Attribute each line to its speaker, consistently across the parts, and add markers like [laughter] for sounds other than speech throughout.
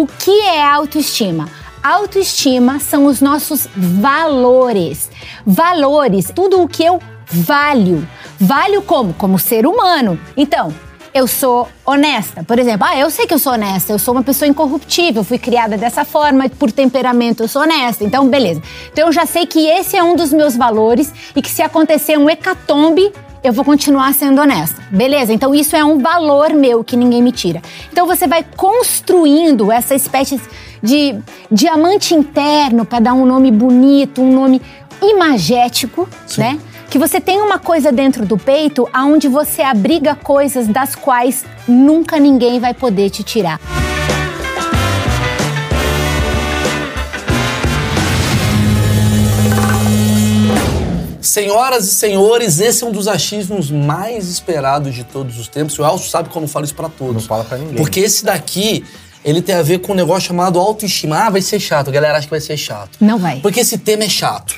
Speaker 1: O que é autoestima? Autoestima são os nossos valores. Valores, tudo o que eu valho. Valho como? Como ser humano. Então, eu sou honesta. Por exemplo, ah, eu sei que eu sou honesta, eu sou uma pessoa incorruptível, fui criada dessa forma, por temperamento eu sou honesta. Então, beleza. Então eu já sei que esse é um dos meus valores e que se acontecer um hecatombe, eu vou continuar sendo honesta. Beleza? Então isso é um valor meu que ninguém me tira. Então você vai construindo essa espécie de diamante interno para dar um nome bonito, um nome imagético, Sim. né? Que você tem uma coisa dentro do peito aonde você abriga coisas das quais nunca ninguém vai poder te tirar.
Speaker 2: Senhoras e senhores, esse é um dos achismos mais esperados de todos os tempos. O Elcio sabe quando eu falo isso pra todos.
Speaker 3: Não fala pra ninguém.
Speaker 2: Porque esse daqui, ele tem a ver com um negócio chamado autoestima. Ah, vai ser chato. A galera acha que vai ser chato.
Speaker 1: Não vai.
Speaker 2: Porque esse tema é chato.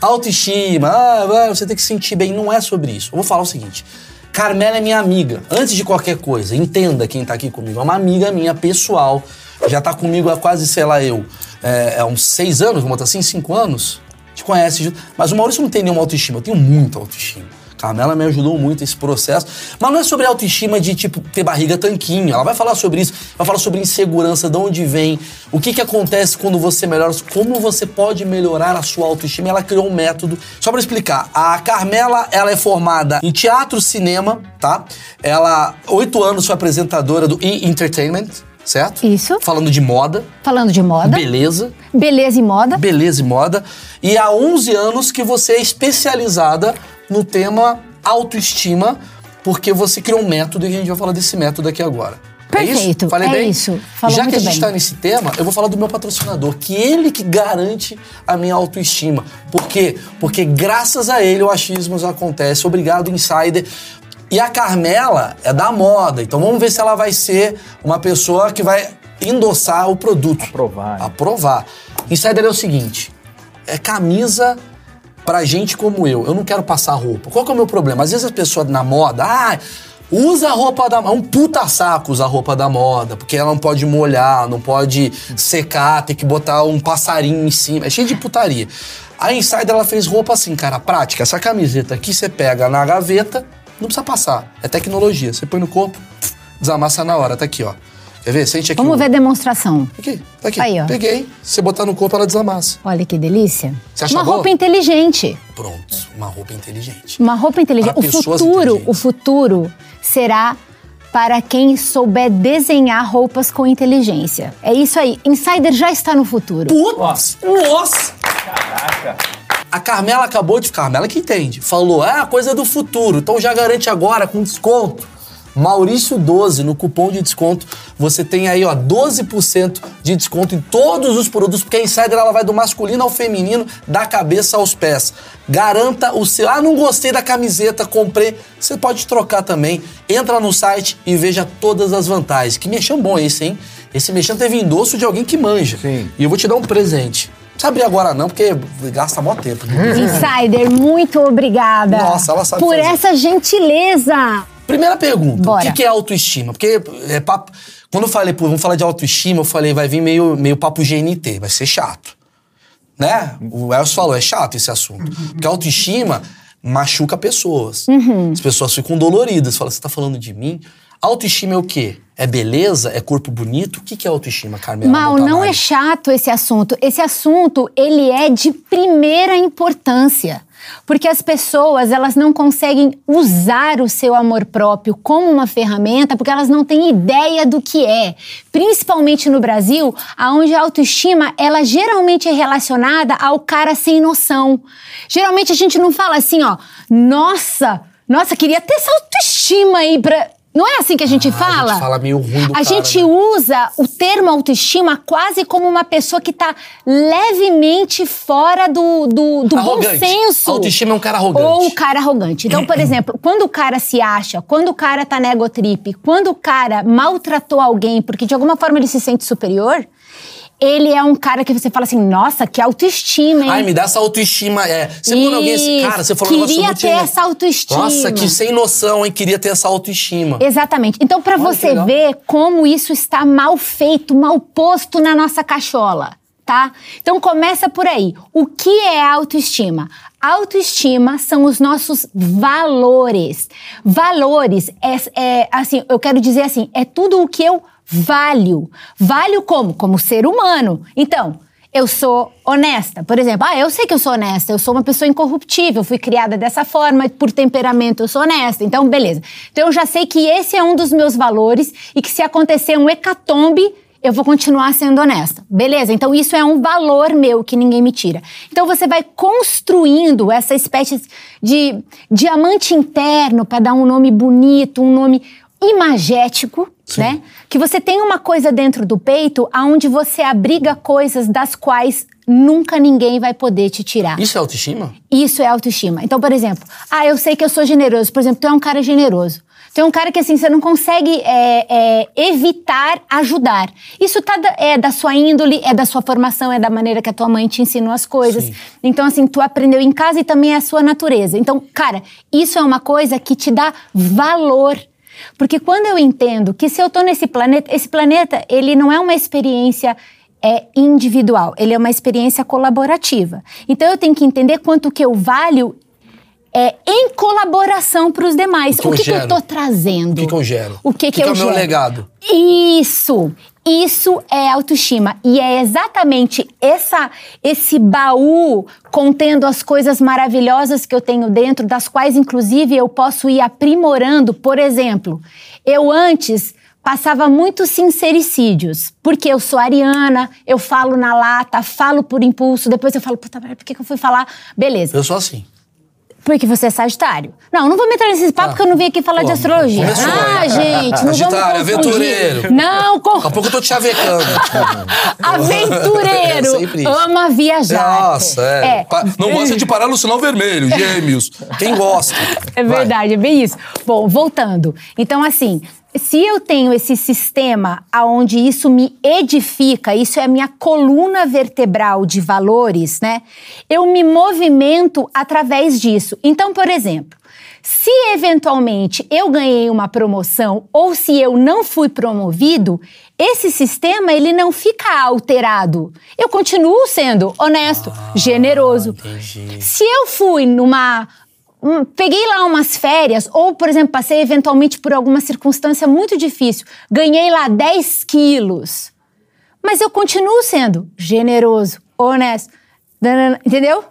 Speaker 2: Autoestima, ah, você tem que se sentir bem. Não é sobre isso. Eu vou falar o seguinte. Carmela é minha amiga. Antes de qualquer coisa, entenda quem tá aqui comigo. É uma amiga minha pessoal. Já tá comigo há quase, sei lá, eu. É, é uns seis anos, vamos botar assim, cinco anos te conhece. Mas o Maurício não tem nenhuma autoestima. Eu tenho muita autoestima. Carmela me ajudou muito esse processo. Mas não é sobre autoestima de, tipo, ter barriga tanquinho. Ela vai falar sobre isso. Vai falar sobre insegurança, de onde vem, o que, que acontece quando você melhora, como você pode melhorar a sua autoestima. Ela criou um método. Só para explicar, a Carmela, ela é formada em teatro, cinema, tá? Ela, oito anos, foi apresentadora do E! Entertainment certo?
Speaker 1: Isso.
Speaker 2: Falando de moda.
Speaker 1: Falando de moda.
Speaker 2: Beleza.
Speaker 1: Beleza e moda.
Speaker 2: Beleza e moda. E há 11 anos que você é especializada no tema autoestima, porque você criou um método e a gente vai falar desse método aqui agora.
Speaker 1: Perfeito.
Speaker 2: É isso?
Speaker 1: Falei é bem? isso.
Speaker 2: Falou Já que a gente está nesse tema, eu vou falar do meu patrocinador, que ele que garante a minha autoestima. Por quê? Porque graças a ele o achismos acontece. Obrigado, Insider. E a Carmela é da moda, então vamos ver se ela vai ser uma pessoa que vai endossar o produto.
Speaker 3: Aprovar.
Speaker 2: Aprovar. Insider é o seguinte: é camisa pra gente como eu. Eu não quero passar roupa. Qual que é o meu problema? Às vezes as pessoas na moda, ah, usa a roupa da moda. É um puta saco usar a roupa da moda, porque ela não pode molhar, não pode secar, tem que botar um passarinho em cima. É cheio de putaria. A Insider ela fez roupa assim, cara, prática. Essa camiseta aqui você pega na gaveta não precisa passar. É tecnologia. Você põe no corpo, desamassa na hora. Tá aqui, ó. Quer ver? Sente aqui.
Speaker 1: Vamos o... ver a demonstração.
Speaker 2: Aqui, tá aqui.
Speaker 1: Aí, ó.
Speaker 2: Peguei. Se você botar no corpo, ela desamassa.
Speaker 1: Olha que delícia.
Speaker 2: Você acha
Speaker 1: Uma
Speaker 2: boa?
Speaker 1: roupa inteligente.
Speaker 2: Pronto. Uma roupa inteligente.
Speaker 1: Uma roupa inteligente. Para o futuro, o futuro será para quem souber desenhar roupas com inteligência. É isso aí. Insider já está no futuro.
Speaker 2: Putz! Nossa! Caraca! A Carmela acabou de. Carmela que entende. Falou, é ah, coisa do futuro. Então já garante agora com desconto. Maurício 12 no cupom de desconto. Você tem aí, ó, 12% de desconto em todos os produtos, porque a Insider ela vai do masculino ao feminino, da cabeça aos pés. Garanta o seu. Ah, não gostei da camiseta, comprei. Você pode trocar também. Entra no site e veja todas as vantagens. Que mexão bom esse, hein? Esse mexão teve endosso de alguém que manja.
Speaker 3: Sim.
Speaker 2: E eu vou te dar um presente. Não precisa abrir agora não, porque gasta mó tempo.
Speaker 1: Insider, muito obrigada.
Speaker 2: Nossa, ela sabe
Speaker 1: Por
Speaker 2: fazer.
Speaker 1: essa gentileza.
Speaker 2: Primeira pergunta,
Speaker 1: Bora.
Speaker 2: o que é autoestima? Porque é papo, quando eu falei, pô, vamos falar de autoestima, eu falei, vai vir meio, meio papo GNT, vai ser chato. Né? O Elcio falou, é chato esse assunto. Porque a autoestima machuca pessoas.
Speaker 1: Uhum.
Speaker 2: As pessoas ficam doloridas, falam, você tá falando de mim? Autoestima é o quê? É beleza? É corpo bonito? O que é autoestima, Carmela?
Speaker 1: Mal, não é chato esse assunto. Esse assunto, ele é de primeira importância. Porque as pessoas, elas não conseguem usar o seu amor próprio como uma ferramenta porque elas não têm ideia do que é. Principalmente no Brasil, onde a autoestima, ela geralmente é relacionada ao cara sem noção. Geralmente a gente não fala assim, ó, nossa, nossa, queria ter essa autoestima aí pra não é assim que a gente
Speaker 2: ah,
Speaker 1: fala?
Speaker 2: A gente fala meio ruim do
Speaker 1: A
Speaker 2: cara,
Speaker 1: gente
Speaker 2: né?
Speaker 1: usa o termo autoestima quase como uma pessoa que está levemente fora do, do, do bom senso.
Speaker 2: Autoestima é um cara arrogante.
Speaker 1: Ou o cara arrogante. Então, por exemplo, quando o cara se acha, quando o cara tá na trip, quando o cara maltratou alguém porque de alguma forma ele se sente superior, ele é um cara que você fala assim, nossa, que autoestima, hein?
Speaker 2: Ai, me dá essa autoestima. É. Você quando alguém assim, cara, você falou
Speaker 1: Queria ter essa autoestima.
Speaker 2: Nossa, que sem noção, hein? Queria ter essa autoestima.
Speaker 1: Exatamente. Então,
Speaker 2: que
Speaker 1: você ver como isso está mal feito, mal posto na nossa cachola, tá? Então, começa por aí. O que é autoestima? Autoestima são os nossos valores. Valores é, é, assim, eu quero dizer assim, é tudo o que eu valho. Valho como? Como ser humano. Então, eu sou honesta. Por exemplo, ah, eu sei que eu sou honesta, eu sou uma pessoa incorruptível, fui criada dessa forma, por temperamento eu sou honesta. Então, beleza. Então, eu já sei que esse é um dos meus valores e que se acontecer um hecatombe, eu vou continuar sendo honesta. Beleza? Então, isso é um valor meu que ninguém me tira. Então, você vai construindo essa espécie de diamante interno para dar um nome bonito, um nome imagético, né? Que você tem uma coisa dentro do peito aonde você abriga coisas das quais nunca ninguém vai poder te tirar.
Speaker 2: Isso é autoestima?
Speaker 1: Isso é autoestima. Então, por exemplo, ah, eu sei que eu sou generoso. Por exemplo, tu é um cara generoso. Tu é um cara que, assim, você não consegue é, é, evitar ajudar. Isso tá da, é da sua índole, é da sua formação, é da maneira que a tua mãe te ensinou as coisas.
Speaker 2: Sim.
Speaker 1: Então, assim, tu aprendeu em casa e também é a sua natureza. Então, cara, isso é uma coisa que te dá valor. Porque quando eu entendo que se eu tô nesse planeta, esse planeta, ele não é uma experiência é individual, ele é uma experiência colaborativa. Então eu tenho que entender quanto que eu valho é, em colaboração para os demais.
Speaker 2: O que eu
Speaker 1: que, que eu tô trazendo?
Speaker 2: O que, que eu gero?
Speaker 1: O que, que, eu
Speaker 2: é o meu
Speaker 1: gero?
Speaker 2: legado?
Speaker 1: Isso! Isso é autoestima. E é exatamente essa, esse baú contendo as coisas maravilhosas que eu tenho dentro, das quais, inclusive, eu posso ir aprimorando. Por exemplo, eu antes passava muitos sincericídios, porque eu sou ariana, eu falo na lata, falo por impulso, depois eu falo, puta, por que, que eu fui falar? Beleza.
Speaker 2: Eu sou assim.
Speaker 1: Porque você é Sagitário. Não, não vou me entrar nesses papos porque eu não vim aqui falar
Speaker 2: Pô,
Speaker 1: de astrologia.
Speaker 2: começou,
Speaker 1: ah,
Speaker 2: hein?
Speaker 1: gente, não
Speaker 2: Sagitário,
Speaker 1: vamos confundir.
Speaker 2: aventureiro.
Speaker 1: Não, com...
Speaker 2: Daqui a pouco eu tô te chavecando. [laughs]
Speaker 1: Aventureiro,
Speaker 2: É
Speaker 1: ama viajar.
Speaker 2: Nossa, é. Pa- Não gosta de parar no sinal vermelho, gêmeos. Quem gosta?
Speaker 1: É
Speaker 2: Vai.
Speaker 1: verdade, é bem isso. Bom, voltando. Então, assim, se eu tenho esse sistema aonde isso me edifica, isso é a minha coluna vertebral de valores, né? Eu me movimento através disso. Então, por exemplo, se eventualmente eu ganhei uma promoção ou se eu não fui promovido, esse sistema ele não fica alterado. Eu continuo sendo honesto, generoso.
Speaker 2: entendi.
Speaker 1: Se eu fui numa hum, peguei lá umas férias, ou, por exemplo, passei eventualmente por alguma circunstância muito difícil, ganhei lá 10 quilos, mas eu continuo sendo generoso, honesto, entendeu?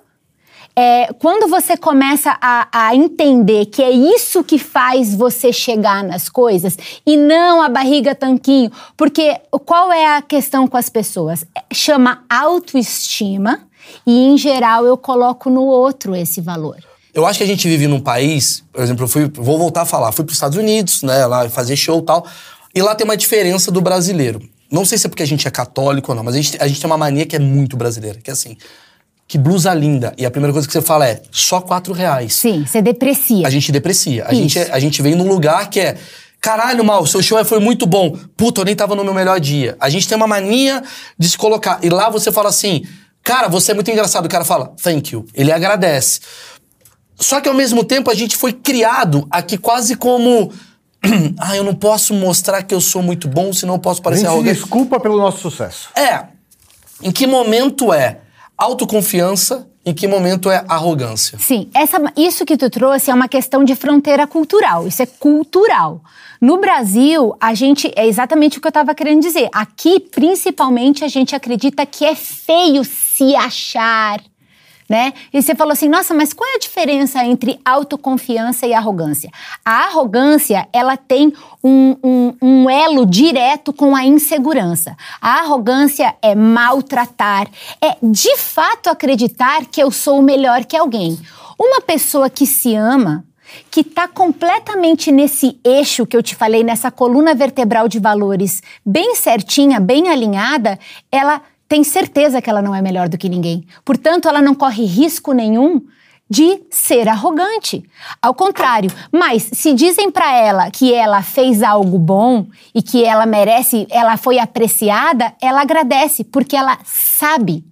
Speaker 1: É, quando você começa a, a entender que é isso que faz você chegar nas coisas e não a barriga tanquinho, porque qual é a questão com as pessoas? É, Chama autoestima e, em geral, eu coloco no outro esse valor.
Speaker 2: Eu acho que a gente vive num país, por exemplo, eu fui, vou voltar a falar, fui para os Estados Unidos, né, lá fazer show e tal, e lá tem uma diferença do brasileiro. Não sei se é porque a gente é católico ou não, mas a gente, a gente tem uma mania que é muito brasileira, que é assim, que blusa linda, e a primeira coisa que você fala é, só quatro reais.
Speaker 1: Sim, você deprecia.
Speaker 2: A gente deprecia. A
Speaker 1: Isso.
Speaker 2: gente, é- a gente vem num lugar que é. Caralho, mal, seu show foi muito bom. Puta, eu nem tava no meu melhor dia. A gente tem uma mania de se colocar. E lá você fala assim, cara, você é muito engraçado. O cara fala, thank you. Ele agradece. Só que ao mesmo tempo a gente foi criado aqui quase como. [clears throat] ah, eu não posso mostrar que eu sou muito bom, senão eu posso parecer arrogante.
Speaker 3: desculpa pelo nosso sucesso.
Speaker 2: É. Em que momento é autoconfiança? Em que momento é arrogância?
Speaker 1: Sim, essa, isso que tu trouxe é uma questão de fronteira cultural. Isso é cultural. No Brasil, a gente é exatamente o que eu estava querendo dizer. Aqui, principalmente, a gente acredita que é feio se achar, né? E você falou assim, nossa, mas qual é a diferença entre autoconfiança e arrogância? A arrogância, ela tem um, um, um elo direto com a insegurança. A arrogância é maltratar, é de fato acreditar que eu sou melhor que alguém. Uma pessoa que se ama, que está completamente nesse eixo que eu te falei, nessa coluna vertebral de valores, bem certinha, bem alinhada, ela tem certeza que ela não é melhor do que ninguém. Portanto, ela não corre risco nenhum de ser arrogante. Ao contrário, mas se dizem para ela que ela fez algo bom e que ela merece, ela foi apreciada, ela agradece porque ela sabe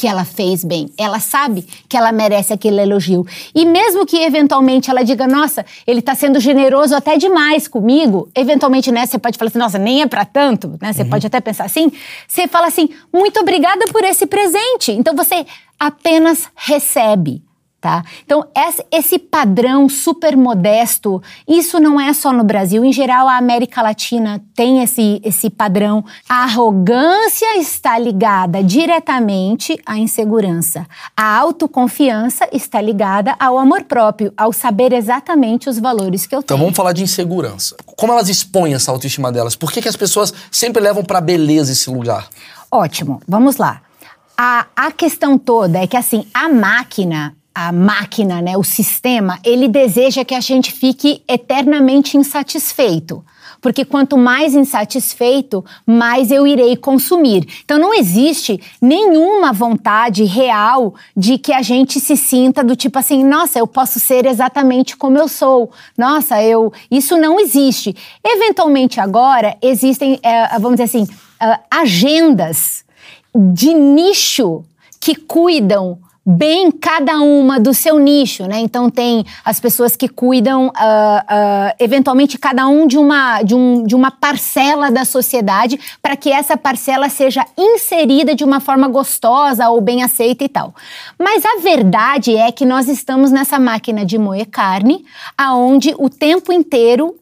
Speaker 1: que ela fez bem, ela sabe que ela merece aquele elogio. E mesmo que eventualmente ela diga, nossa, ele está sendo generoso até demais comigo, eventualmente, né, você pode falar assim, nossa, nem é para tanto, né? Você uhum. pode até pensar assim. Você fala assim, muito obrigada por esse presente. Então você apenas recebe tá? Então, esse padrão super modesto, isso não é só no Brasil, em geral a América Latina tem esse, esse padrão. A arrogância está ligada diretamente à insegurança. A autoconfiança está ligada ao amor próprio, ao saber exatamente os valores que eu
Speaker 2: tenho. Então vamos falar de insegurança. Como elas expõem essa autoestima delas? Por que, que as pessoas sempre levam para beleza esse lugar?
Speaker 1: Ótimo, vamos lá. A, a questão toda é que assim, a máquina a máquina, né, o sistema, ele deseja que a gente fique eternamente insatisfeito. Porque quanto mais insatisfeito, mais eu irei consumir. Então não existe nenhuma vontade real de que a gente se sinta do tipo assim, nossa, eu posso ser exatamente como eu sou. Nossa, eu. Isso não existe. Eventualmente agora existem, é, vamos dizer assim, uh, agendas de nicho que cuidam bem cada uma do seu nicho, né? Então tem as pessoas que cuidam, uh, uh, eventualmente cada um de uma de, um, de uma parcela da sociedade para que essa parcela seja inserida de uma forma gostosa ou bem aceita e tal. Mas a verdade é que nós estamos nessa máquina de moer carne, aonde o tempo inteiro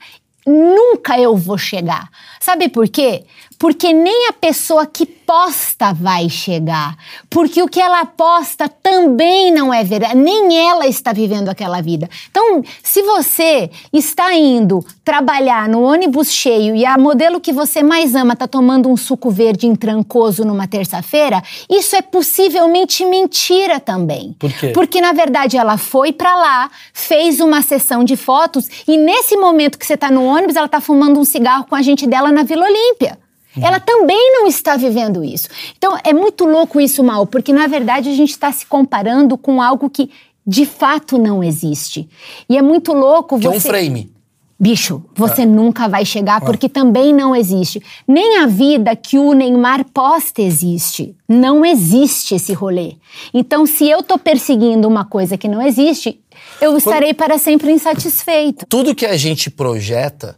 Speaker 1: nunca eu vou chegar. Sabe por quê? Porque nem a pessoa que posta vai chegar. Porque o que ela posta também não é verdade. Nem ela está vivendo aquela vida. Então, se você está indo trabalhar no ônibus cheio e a modelo que você mais ama está tomando um suco verde em trancoso numa terça-feira, isso é possivelmente mentira também.
Speaker 2: Por quê?
Speaker 1: Porque, na verdade, ela foi para lá, fez uma sessão de fotos e nesse momento que você está no ônibus, ela está fumando um cigarro com a gente dela na Vila Olímpia. Uhum. Ela também não está vivendo isso. Então é muito louco isso, Mal, porque na verdade a gente está se comparando com algo que de fato não existe. E é muito louco
Speaker 2: que
Speaker 1: você.
Speaker 2: É um frame.
Speaker 1: Bicho, você é. nunca vai chegar porque é. também não existe. Nem a vida que o Neymar posta existe. Não existe esse rolê. Então, se eu tô perseguindo uma coisa que não existe, eu estarei para sempre insatisfeito.
Speaker 2: Tudo que a gente projeta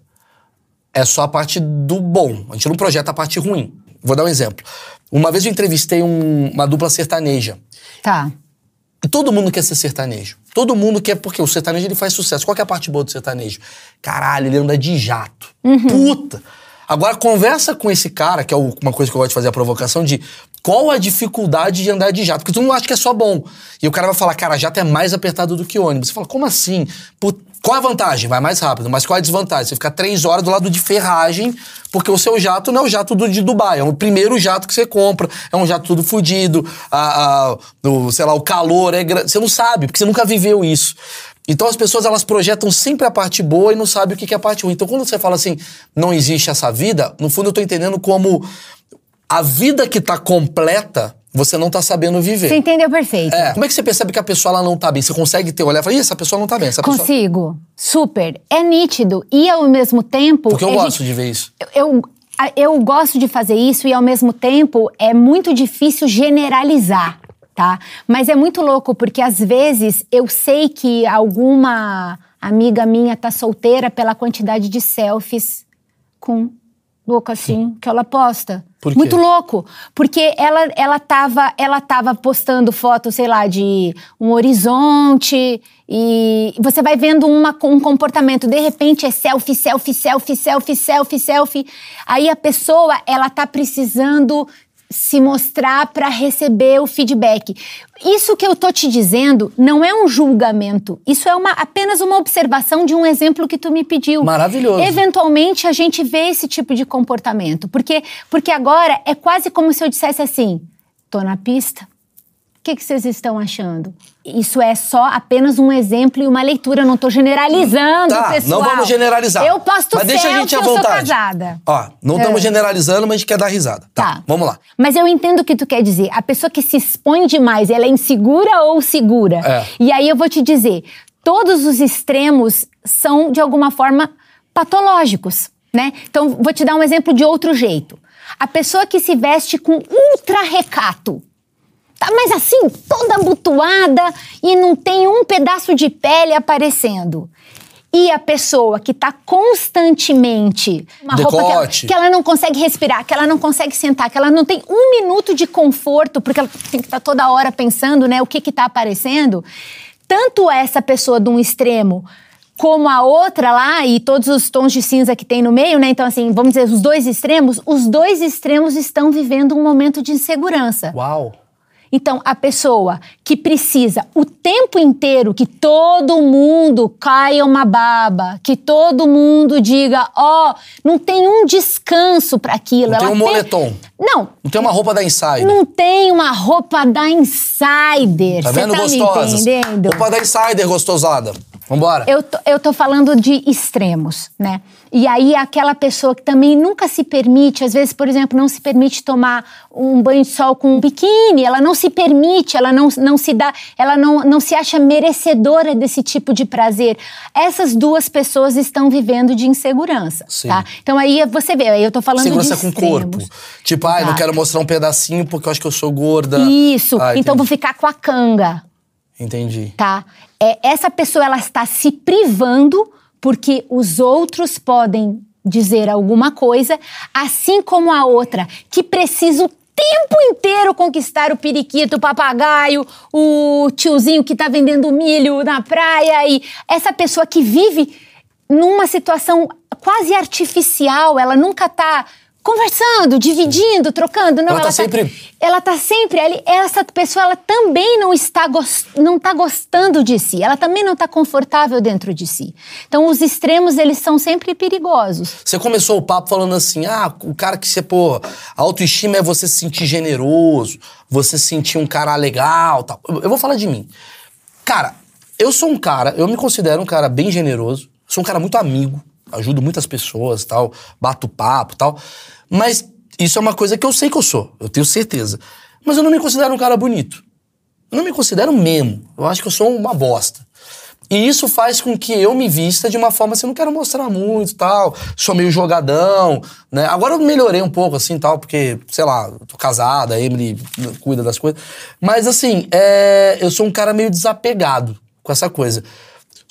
Speaker 2: é só a parte do bom. A gente não projeta a parte ruim. Vou dar um exemplo. Uma vez eu entrevistei um, uma dupla sertaneja.
Speaker 1: Tá.
Speaker 2: E todo mundo quer ser sertanejo. Todo mundo quer, porque o sertanejo ele faz sucesso. Qual é a parte boa do sertanejo? Caralho, ele anda de jato. Uhum. Puta! Agora, conversa com esse cara, que é uma coisa que eu gosto de fazer a provocação, de qual a dificuldade de andar de jato? Porque tu não acha que é só bom. E o cara vai falar, cara, jato é mais apertado do que ônibus. Você fala, como assim? qual a vantagem? Vai mais rápido. Mas qual a desvantagem? Você fica três horas do lado de ferragem, porque o seu jato não é o jato do, de Dubai. É o primeiro jato que você compra. É um jato tudo fodido. A, a, o, sei lá, o calor é grande. Você não sabe, porque você nunca viveu isso. Então as pessoas elas projetam sempre a parte boa e não sabem o que é a parte ruim. Então quando você fala assim, não existe essa vida, no fundo eu tô entendendo como a vida que tá completa você não tá sabendo viver.
Speaker 1: Você entendeu perfeito.
Speaker 2: É. Como é que você percebe que a pessoa ela não tá bem? Você consegue ter olhar e falar, ih, essa pessoa não tá bem. Essa
Speaker 1: Consigo. Pessoa... Super. É nítido. E ao mesmo tempo.
Speaker 2: Porque eu gosto gente... de ver isso.
Speaker 1: Eu, eu gosto de fazer isso e ao mesmo tempo é muito difícil generalizar, tá? Mas é muito louco porque às vezes eu sei que alguma amiga minha tá solteira pela quantidade de selfies com louco assim que ela posta.
Speaker 2: Por
Speaker 1: Muito louco. Porque ela, ela, tava, ela tava postando fotos, sei lá, de um horizonte e você vai vendo uma, um comportamento. De repente é selfie, selfie, selfie, selfie, selfie, selfie. Aí a pessoa, ela tá precisando se mostrar para receber o feedback. Isso que eu tô te dizendo não é um julgamento, isso é uma, apenas uma observação de um exemplo que tu me pediu.
Speaker 2: Maravilhoso.
Speaker 1: Eventualmente a gente vê esse tipo de comportamento, porque porque agora é quase como se eu dissesse assim: tô na pista, O que, que vocês estão achando? Isso é só apenas um exemplo e uma leitura, eu não tô generalizando,
Speaker 2: Tá,
Speaker 1: pessoal.
Speaker 2: não vamos generalizar.
Speaker 1: Eu posto
Speaker 2: Mas deixa a gente à
Speaker 1: eu sou
Speaker 2: vontade.
Speaker 1: casada.
Speaker 2: Ó, não
Speaker 1: É.
Speaker 2: estamos generalizando, mas a gente quer dar risada. Tá,
Speaker 1: Tá.
Speaker 2: vamos lá.
Speaker 1: Mas eu entendo o que tu quer dizer. A pessoa que se expõe demais, ela é insegura ou segura?
Speaker 2: É.
Speaker 1: E aí eu vou te dizer, todos os extremos são de alguma forma patológicos, né? Então vou te dar um exemplo de outro jeito. A pessoa que se veste com ultra recato, tá, mas assim, toda abotoada e não tem um pedaço de pele aparecendo. E a pessoa que tá constantemente uma roupa que ela,
Speaker 2: Decote.
Speaker 1: que ela não consegue respirar, que ela não consegue sentar, que ela não tem um minuto de conforto, porque ela tem que estar toda hora pensando, né, o que que tá aparecendo. Tanto essa pessoa de um extremo como a outra lá e todos os tons de cinza que tem no meio, né? Então assim, vamos dizer, os dois extremos, os dois extremos estão vivendo um momento de insegurança.
Speaker 2: Uau.
Speaker 1: Então, a pessoa que precisa o tempo inteiro que todo mundo caia uma baba, que todo mundo diga, ó, não tem um descanso para aquilo.
Speaker 2: Não tem
Speaker 1: Ela
Speaker 2: um moletom.
Speaker 1: Não,
Speaker 2: Não tem uma roupa da Insider.
Speaker 1: não tem uma roupa da Insider.
Speaker 2: Tá vendo,
Speaker 1: tá entendendo?
Speaker 2: Roupa da Insider, gostosada. Vambora.
Speaker 1: Eu tô, eu tô falando de extremos, né? E aí aquela pessoa que também nunca se permite, às vezes, por exemplo, não se permite tomar um banho de sol com um biquíni, ela não se permite, ela não, não se dá, ela não, não se acha merecedora desse tipo de prazer. Essas duas pessoas estão vivendo de insegurança,
Speaker 2: Sim.
Speaker 1: tá? Então aí você vê, aí eu tô falando
Speaker 2: Segurança
Speaker 1: de
Speaker 2: com o corpo. Tipo, ai, não
Speaker 1: Exato.
Speaker 2: quero mostrar um pedacinho porque eu acho que eu sou gorda.
Speaker 1: Isso,
Speaker 2: Ah,
Speaker 1: então vou
Speaker 2: entendi.
Speaker 1: ficar com a canga.
Speaker 2: Entendi.
Speaker 1: tá? É, essa pessoa ela está se privando porque os outros podem dizer alguma coisa, assim como a outra que precisa o tempo inteiro conquistar o periquito, o papagaio, o tiozinho que está vendendo milho na praia e essa pessoa que vive numa situação quase artificial, ela nunca está conversando, dividindo, trocando, não,
Speaker 2: Ela tá sempre-
Speaker 1: ela tá sempre ali. Essa pessoa ela também não está não tá gostando de si. Ela também não está confortável dentro de si. Então os extremos eles são sempre perigosos.
Speaker 2: Você começou o papo falando assim: ah, o cara que você, pô, a autoestima é você se sentir generoso, você se sentir um cara legal tal. Eu vou falar de mim. Cara, eu sou um cara, eu me considero um cara bem generoso, sou um cara muito amigo, ajudo muitas pessoas tal, bato papo tal. Mas isso é uma coisa que eu sei que eu sou, eu tenho certeza. Mas eu não me considero um cara bonito. Eu não me considero mesmo. Eu acho que eu sou uma bosta. E isso faz com que eu me vista de uma forma assim, não quero mostrar muito tal, sou meio jogadão, né? Agora eu melhorei um pouco assim tal, porque, sei lá, tô casada, a Emily cuida das coisas. Mas assim, é, eu sou um cara meio desapegado com essa coisa.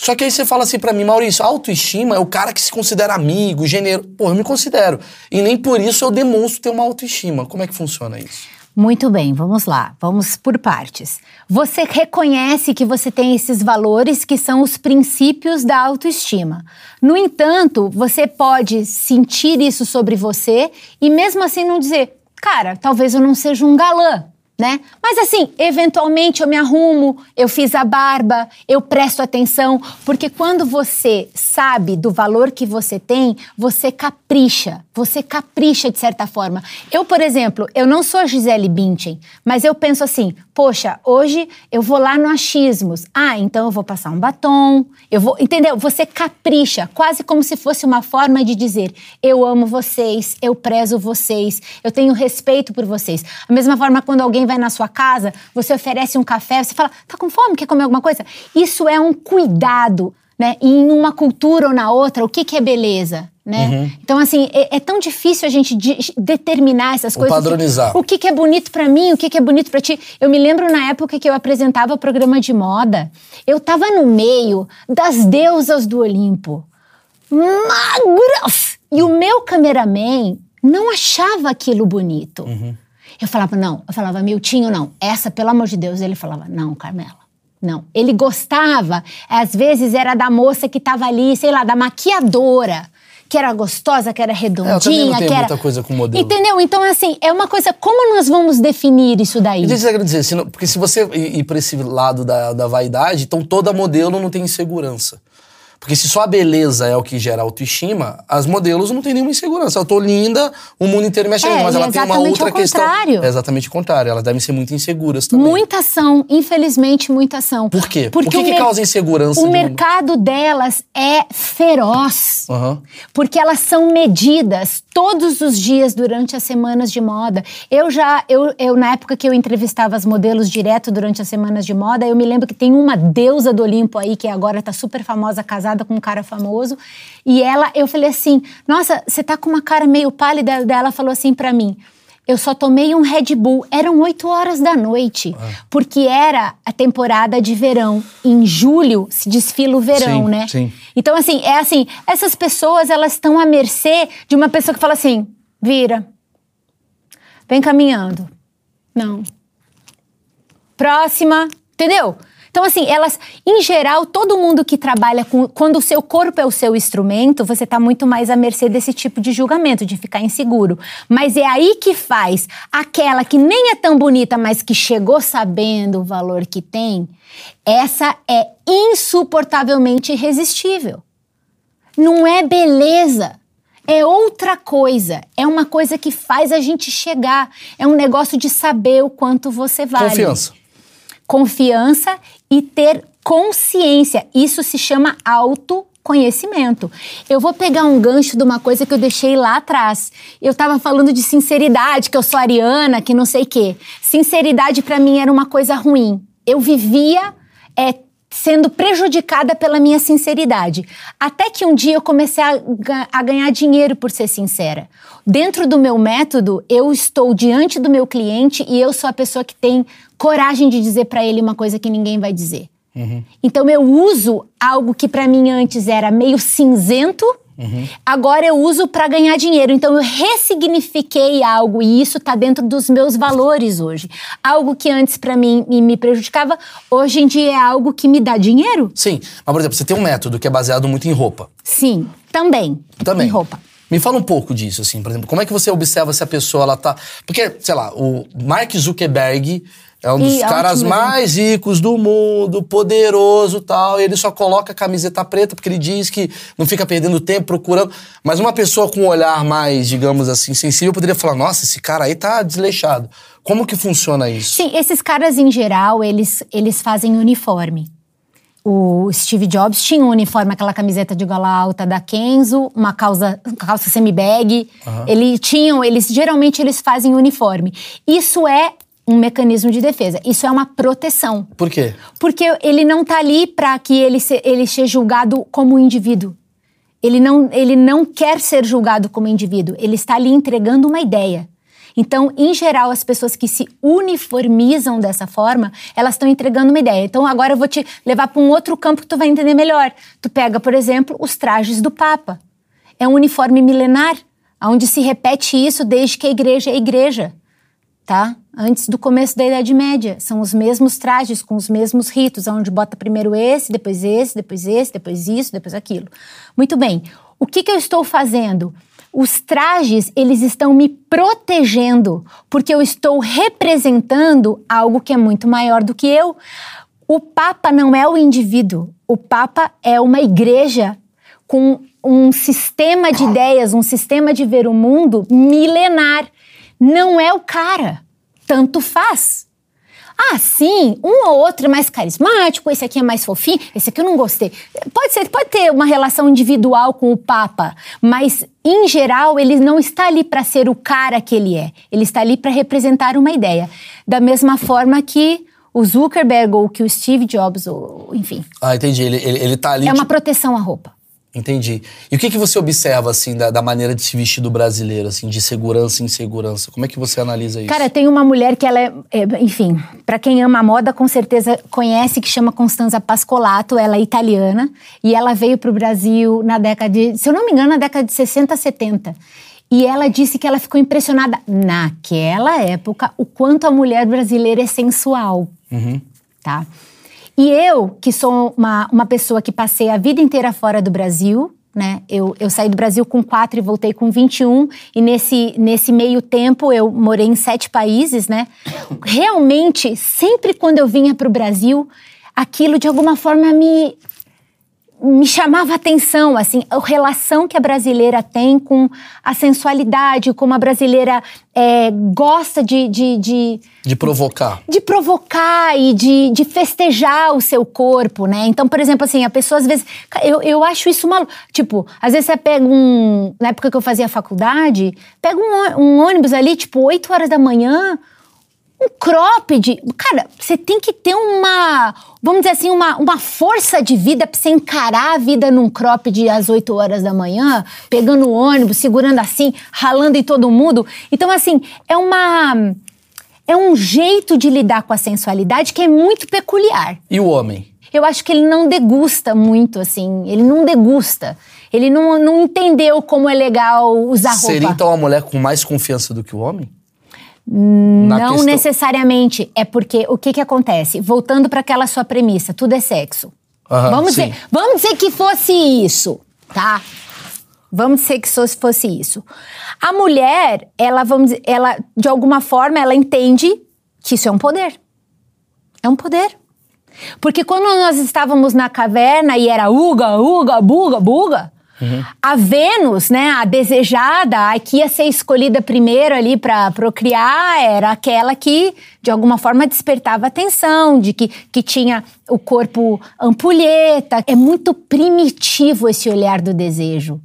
Speaker 2: Só que aí você fala assim pra mim, Maurício, autoestima é o cara que se considera amigo, gênero. Pô, eu me considero. E nem por isso eu demonstro ter uma autoestima. Como é que funciona isso?
Speaker 1: Muito bem, vamos lá, vamos por partes. Você reconhece que você tem esses valores que são os princípios da autoestima. No entanto, você pode sentir isso sobre você e mesmo assim não dizer, cara, talvez eu não seja um galã. Né? Mas assim, eventualmente eu me arrumo, eu fiz a barba, eu presto atenção, porque quando você sabe do valor que você tem, você capricha, você capricha de certa forma. Eu, por exemplo, eu não sou a Gisele Bündchen, mas eu penso assim, poxa, hoje eu vou lá no Achismos, ah, então eu vou passar um batom, eu vou, entendeu? Você capricha, quase como se fosse uma forma de dizer, eu amo vocês, eu prezo vocês, eu tenho respeito por vocês. A mesma forma quando alguém vai na sua casa, você oferece um café, você fala, tá com fome, quer comer alguma coisa? Isso é um cuidado, né? E em uma cultura ou na outra, o que, que é beleza? Né? Então, assim, é, é tão difícil a gente de- determinar essas coisas.
Speaker 2: padronizar.
Speaker 1: O que, que é bonito pra mim, o que, que é bonito pra ti. Eu me lembro na época que eu apresentava programa de moda, eu tava no meio das deusas do Olimpo magras. E o meu cameraman não achava aquilo bonito. Eu falava, não. Eu falava, Miltinho, não. Essa, pelo amor de Deus. Ele falava, não, Carmela. Não. Ele gostava, às vezes era da moça que tava ali, sei lá, da maquiadora. Que era gostosa, que era redondinha,
Speaker 2: É, eu não
Speaker 1: que era.
Speaker 2: muita coisa com modelo.
Speaker 1: Entendeu? Então, assim, é uma coisa. Como nós vamos definir isso daí?
Speaker 2: Deixa eu dizer, porque se você ir, pra esse lado da, da vaidade, então toda modelo não tem insegurança. Porque se só a beleza é o que gera autoestima, as modelos não têm nenhuma insegurança. Eu tô linda, o mundo inteiro me acha
Speaker 1: É,
Speaker 2: mas ela tem uma outra questão.
Speaker 1: contrário.
Speaker 2: É exatamente o contrário. Elas devem ser muito inseguras também.
Speaker 1: Muita ação, infelizmente, muita ação.
Speaker 2: Por quê?
Speaker 1: Porque
Speaker 2: Por que que causa insegurança
Speaker 1: O
Speaker 2: de
Speaker 1: mercado delas é feroz.
Speaker 2: Aham.
Speaker 1: Porque elas são medidas todos os dias durante as semanas de moda. Eu já, eu, eu na época que eu entrevistava as modelos direto durante as semanas de moda, eu me lembro que tem uma deusa do Olimpo aí que agora tá super famosa, casada com um cara famoso, e ela, eu falei assim: "Nossa, você tá com uma cara meio pálida". Ela falou assim pra mim: eu só tomei um Red Bull. Eram 8 horas da noite, porque era a temporada de verão. Em julho se desfila o verão,
Speaker 2: Sim,
Speaker 1: né?
Speaker 2: sim.
Speaker 1: Então, assim, é assim, essas pessoas, elas estão à mercê de uma pessoa que fala assim, vira, vem caminhando. Não. Próxima, entendeu? Então, assim, elas, em geral, todo mundo que trabalha com. Quando o seu corpo é o seu instrumento, você tá muito mais à mercê desse tipo de julgamento, de ficar inseguro. Mas é aí que faz aquela que nem é tão bonita, mas que chegou sabendo o valor que tem, essa é insuportavelmente irresistível. Não é beleza. É outra coisa. É uma coisa que faz a gente chegar. É um negócio de saber o quanto você vale
Speaker 2: Confiança.
Speaker 1: Confiança e ter consciência. Isso se chama autoconhecimento. Eu vou pegar um gancho de uma coisa que eu deixei lá atrás. Eu tava falando de sinceridade, que eu sou ariana, que não sei o quê. Sinceridade pra mim era uma coisa ruim. Eu vivia é, sendo prejudicada pela minha sinceridade. Até que um dia eu comecei a, a ganhar dinheiro por ser sincera. Dentro do meu método, eu estou diante do meu cliente e eu sou a pessoa que tem coragem de dizer pra ele uma coisa que ninguém vai dizer. Então eu uso algo que pra mim antes era meio cinzento, agora eu uso pra ganhar dinheiro. Então eu ressignifiquei algo e isso tá dentro dos meus valores hoje. Algo que antes pra mim me me prejudicava, hoje em dia é algo que me dá dinheiro?
Speaker 2: Sim. Mas, por exemplo, você tem um método que é baseado muito em roupa.
Speaker 1: Sim, também.
Speaker 2: Também.
Speaker 1: Em roupa.
Speaker 2: Me fala um pouco disso, assim, por exemplo, como é que você observa se a pessoa ela tá. Porque, sei lá, o Mark Zuckerberg é um dos
Speaker 1: Ih,
Speaker 2: caras mais ricos do mundo, poderoso tal. Ele só coloca a camiseta preta porque ele diz que não fica perdendo tempo procurando. Mas uma pessoa com um olhar mais, digamos assim, sensível poderia falar: nossa, esse cara aí tá desleixado. Como que funciona isso?
Speaker 1: Sim, esses caras em geral, eles, eles fazem uniforme. O Steve Jobs tinha um uniforme, aquela camiseta de gola alta da Kenzo, uma calça, calça semi-bag. Ele tinham, eles geralmente eles fazem uniforme. Isso é um mecanismo de defesa. Isso é uma proteção.
Speaker 2: Por quê?
Speaker 1: Porque ele não tá ali para que ele, se, ele seja julgado como um indivíduo. Ele não, ele não quer ser julgado como indivíduo. Ele está ali entregando uma ideia. Então, em geral, as pessoas que se uniformizam dessa forma, elas estão entregando uma ideia. Então, agora eu vou te levar para um outro campo que tu vai entender melhor. Tu pega, por exemplo, os trajes do Papa. É um uniforme milenar, onde se repete isso desde que a igreja é igreja tá? Antes do começo da Idade Média. São os mesmos trajes, com os mesmos ritos, onde bota primeiro esse, depois esse, depois esse, depois isso, depois aquilo. Muito bem. O que, que eu estou fazendo? Os trajes, eles estão me protegendo, porque eu estou representando algo que é muito maior do que eu. O Papa não é o indivíduo, o Papa é uma igreja com um sistema de ideias, um sistema de ver o mundo milenar. Não é o cara. Tanto faz. Ah, sim, um ou outro é mais carismático, esse aqui é mais fofinho, esse aqui eu não gostei. Pode ser, pode ter uma relação individual com o Papa, mas em geral ele não está ali para ser o cara que ele é. Ele está ali para representar uma ideia. Da mesma forma que o Zuckerberg ou que o Steve Jobs, ou enfim,
Speaker 2: Ah, entendi. Ele, ele, ele tá ali.
Speaker 1: é uma
Speaker 2: tipo-
Speaker 1: proteção à roupa.
Speaker 2: Entendi. E o que, que você observa, assim, da, da maneira de se vestir do brasileiro, assim, de segurança e insegurança? Como é que você analisa isso?
Speaker 1: Cara, tem uma mulher que ela é, é, enfim, pra quem ama a moda, com certeza conhece, que chama Constanza Pascolato, ela é italiana, e ela veio pro Brasil na década de, se eu não me engano, na década de 60, 70. E ela disse que ela ficou impressionada, naquela época, o quanto a mulher brasileira é sensual, tá? E eu, que sou uma, uma pessoa que passei a vida inteira fora do Brasil, né? Eu, eu saí do Brasil com 4 e voltei com 21, e nesse, nesse meio tempo eu morei em sete países, né? Realmente, sempre quando eu vinha para o Brasil, aquilo de alguma forma me, me chamava a atenção, assim, a relação que a brasileira tem com a sensualidade, como a brasileira é, gosta de, de, de,
Speaker 2: De provocar.
Speaker 1: de provocar e de, de festejar o seu corpo, né? Então, por exemplo, assim, a pessoa às vezes. Eu, eu acho isso maluco. Tipo, às vezes você pega um. Na época que eu fazia faculdade, pega um, um ônibus ali, tipo, 8 horas da manhã, um cropped. Cara, você tem que ter uma. Vamos dizer assim, uma, uma força de vida pra você encarar a vida num cropped às 8 horas da manhã, pegando o ônibus, segurando assim, ralando em todo mundo. Então, assim, é uma. É um jeito de lidar com a sensualidade que é muito peculiar.
Speaker 2: E o homem?
Speaker 1: Eu acho que ele não degusta muito, assim. Ele não degusta. Ele não, não entendeu como é legal usar roupa.
Speaker 2: Seria então a mulher com mais confiança do que o homem?
Speaker 1: Não
Speaker 2: questão-
Speaker 1: necessariamente. É porque o que que acontece? Voltando para aquela sua premissa, tudo é sexo.
Speaker 2: Aham,
Speaker 1: vamos,
Speaker 2: sim.
Speaker 1: dizer, vamos dizer que fosse isso, tá? Vamos dizer que fosse isso. A mulher, ela, vamos dizer, ela, de alguma forma, ela entende que isso é um poder. É um poder. Porque quando nós estávamos na caverna e era uga, uga, buga, buga, a Vênus, né, a desejada, a que ia ser escolhida primeiro ali para procriar, era aquela que de alguma forma despertava atenção, de que, que tinha o corpo ampulheta. É muito primitivo esse olhar do desejo.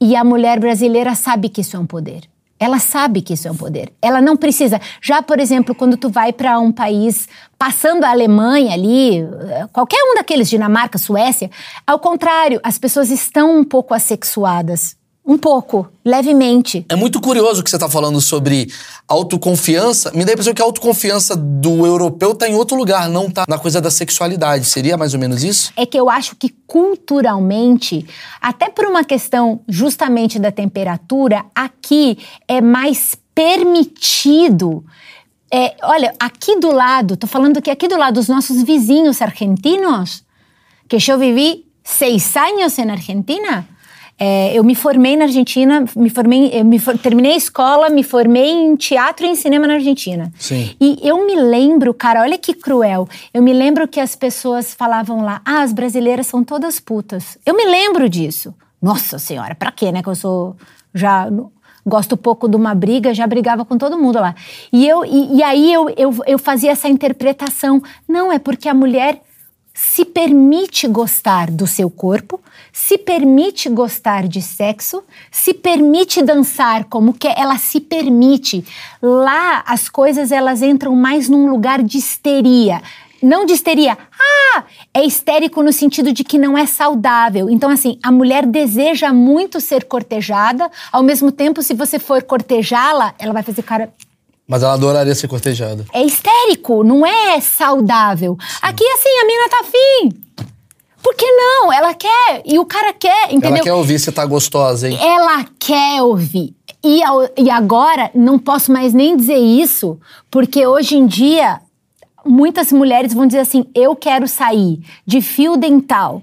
Speaker 1: E a mulher brasileira sabe que isso é um poder. Ela sabe que isso é um poder. Ela não precisa. Já, por exemplo, quando tu vai para um país, passando a Alemanha ali, eh, qualquer um daqueles, Dinamarca, Suécia, ao contrário, as pessoas estão um pouco assexuadas. Um pouco, levemente.
Speaker 2: É muito curioso o que você tá falando sobre autoconfiança. Me dá a impressão que a autoconfiança do europeu tá em outro lugar, não tá na coisa da sexualidade. Seria mais ou menos isso?
Speaker 1: É que eu acho que culturalmente, até por uma questão justamente da temperatura, aqui é mais permitido. É, olha, aqui do lado, tô falando que aqui do lado, os nossos vizinhos argentinos, que eu vivi seis anos na Argentina. É, eu me formei na Argentina, me formei, eu me for- terminei a escola, me formei em teatro e em cinema na Argentina.
Speaker 2: Sim.
Speaker 1: E eu me lembro, cara, olha que cruel. Eu me lembro que as pessoas falavam lá, ah, as brasileiras são todas putas. Eu me lembro disso. Nossa senhora, pra quê, né? Que eu sou já gosto pouco de uma briga, já brigava com todo mundo lá. E eu e, e aí eu, eu, eu fazia essa interpretação. Não, é porque a mulher se permite gostar do seu corpo, se permite gostar de sexo, se permite dançar como que ela se permite. Lá as coisas elas entram mais num lugar de histeria. Não de histeria, ah, é histérico no sentido de que não é saudável. Então, assim, a mulher deseja muito ser cortejada, ao mesmo tempo, se você for cortejá-la, ela vai fazer cara,
Speaker 2: Mas ela adoraria ser cortejada.
Speaker 1: é histérico, não é saudável. Aqui, assim, a mina tá afim. Por que não? Ela quer e o cara quer, entendeu?
Speaker 2: Ela quer ouvir se tá gostosa, hein?
Speaker 1: Ela quer ouvir. E, e agora, não posso mais nem dizer isso, porque hoje em dia, muitas mulheres vão dizer assim: eu quero sair de fio dental.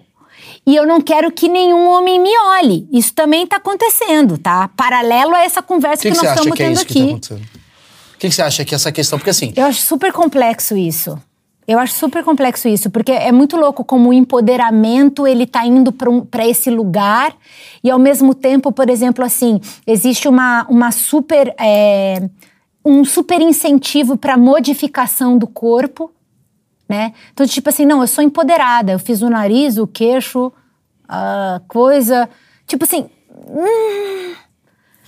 Speaker 1: E eu não quero que nenhum homem me olhe. Isso também tá acontecendo, tá? Paralelo a essa conversa
Speaker 2: que,
Speaker 1: que,
Speaker 2: que
Speaker 1: nós estamos
Speaker 2: que é
Speaker 1: tendo
Speaker 2: que tá
Speaker 1: aqui.
Speaker 2: acontecendo? O que, que você acha que essa questão... Porque assim,
Speaker 1: Eu acho super complexo isso. Eu acho super complexo isso, porque é muito louco como o empoderamento ele tá indo para um, esse lugar e ao mesmo tempo, por exemplo, assim, existe uma, uma super é, um super incentivo para modificação do corpo, né? Então tipo assim, não, eu sou empoderada, eu fiz o nariz, o queixo, a coisa, tipo assim,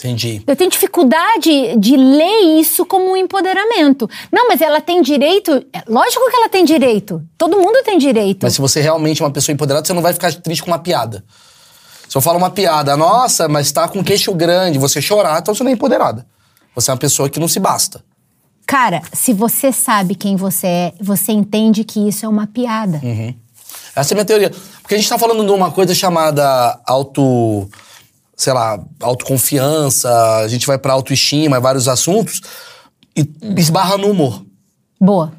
Speaker 2: entendi.
Speaker 1: eu tenho dificuldade de ler isso como um empoderamento. Não, mas ela tem direito. é Lógico que ela tem direito. Todo mundo tem direito.
Speaker 2: Mas se você realmente é uma pessoa empoderada, você não vai ficar triste com uma piada. Se eu falo uma piada, nossa, mas tá com queixo grande, você chorar, então você não é empoderada. Você é uma pessoa que não se basta.
Speaker 1: Cara, se você sabe quem você é, você entende que isso é uma piada.
Speaker 2: Essa é a minha teoria. Porque a gente tá falando de uma coisa chamada auto. Sei lá, autoconfiança, a gente vai pra autoestima, vários assuntos, e esbarra no humor.
Speaker 1: Boa.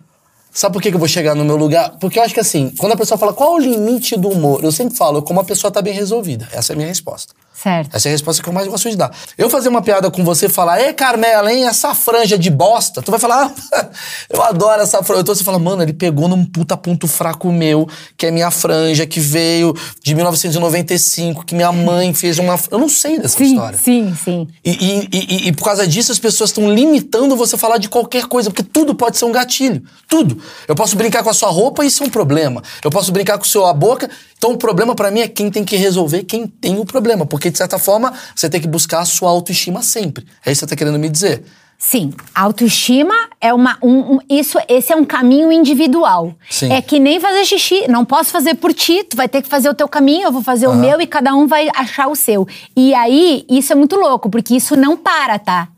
Speaker 2: Sabe por que que eu vou chegar no meu lugar? Porque eu acho que assim, quando a pessoa fala qual é o limite do humor, eu sempre falo como a pessoa tá bem resolvida. Essa é a minha resposta.
Speaker 1: Certo.
Speaker 2: Essa é a resposta que eu mais gosto de dar. Eu fazer uma piada com você e falar, Ê, Carmela, hein, essa franja de bosta. Tu vai falar, ah, [laughs] eu adoro essa franja. Então você fala, mano, ele pegou num puta ponto fraco meu, que é minha franja, que veio de 1995, que minha mãe fez uma. Eu não sei dessa
Speaker 1: sim,
Speaker 2: história.
Speaker 1: Sim, sim.
Speaker 2: E, e, e, e, por causa disso, as pessoas estão limitando você falar de qualquer coisa, porque tudo pode ser um gatilho. Tudo. Eu posso brincar com a sua roupa e isso é um problema. Eu posso brincar com a sua boca. Então o problema para mim é quem tem que resolver quem tem o problema. Porque, de certa forma, você tem que buscar a sua autoestima sempre. É isso que você tá querendo me dizer.
Speaker 1: Sim, autoestima é uma. Um, um, isso, esse é um caminho individual.
Speaker 2: Sim.
Speaker 1: É que nem fazer xixi. Não posso fazer por ti, tu vai ter que fazer o teu caminho, eu vou fazer o meu e cada um vai achar o seu. E aí, isso é muito louco, porque isso não para, tá?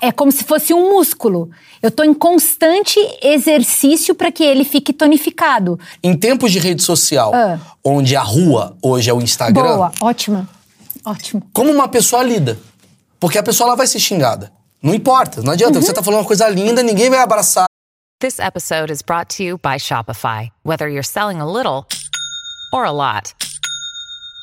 Speaker 1: É como se fosse um músculo. Eu tô em constante exercício para que ele fique tonificado.
Speaker 2: Em tempos de rede social,
Speaker 1: Ah.
Speaker 2: onde a rua hoje é o Instagram,
Speaker 1: Boa, ótima. Ótimo.
Speaker 2: como uma pessoa lida? Porque a pessoa ela vai ser xingada. Não importa, não adianta. Você tá falando uma coisa linda, ninguém vai abraçar.
Speaker 3: This episode is brought to you by Shopify. Whether you're selling a little or a lot,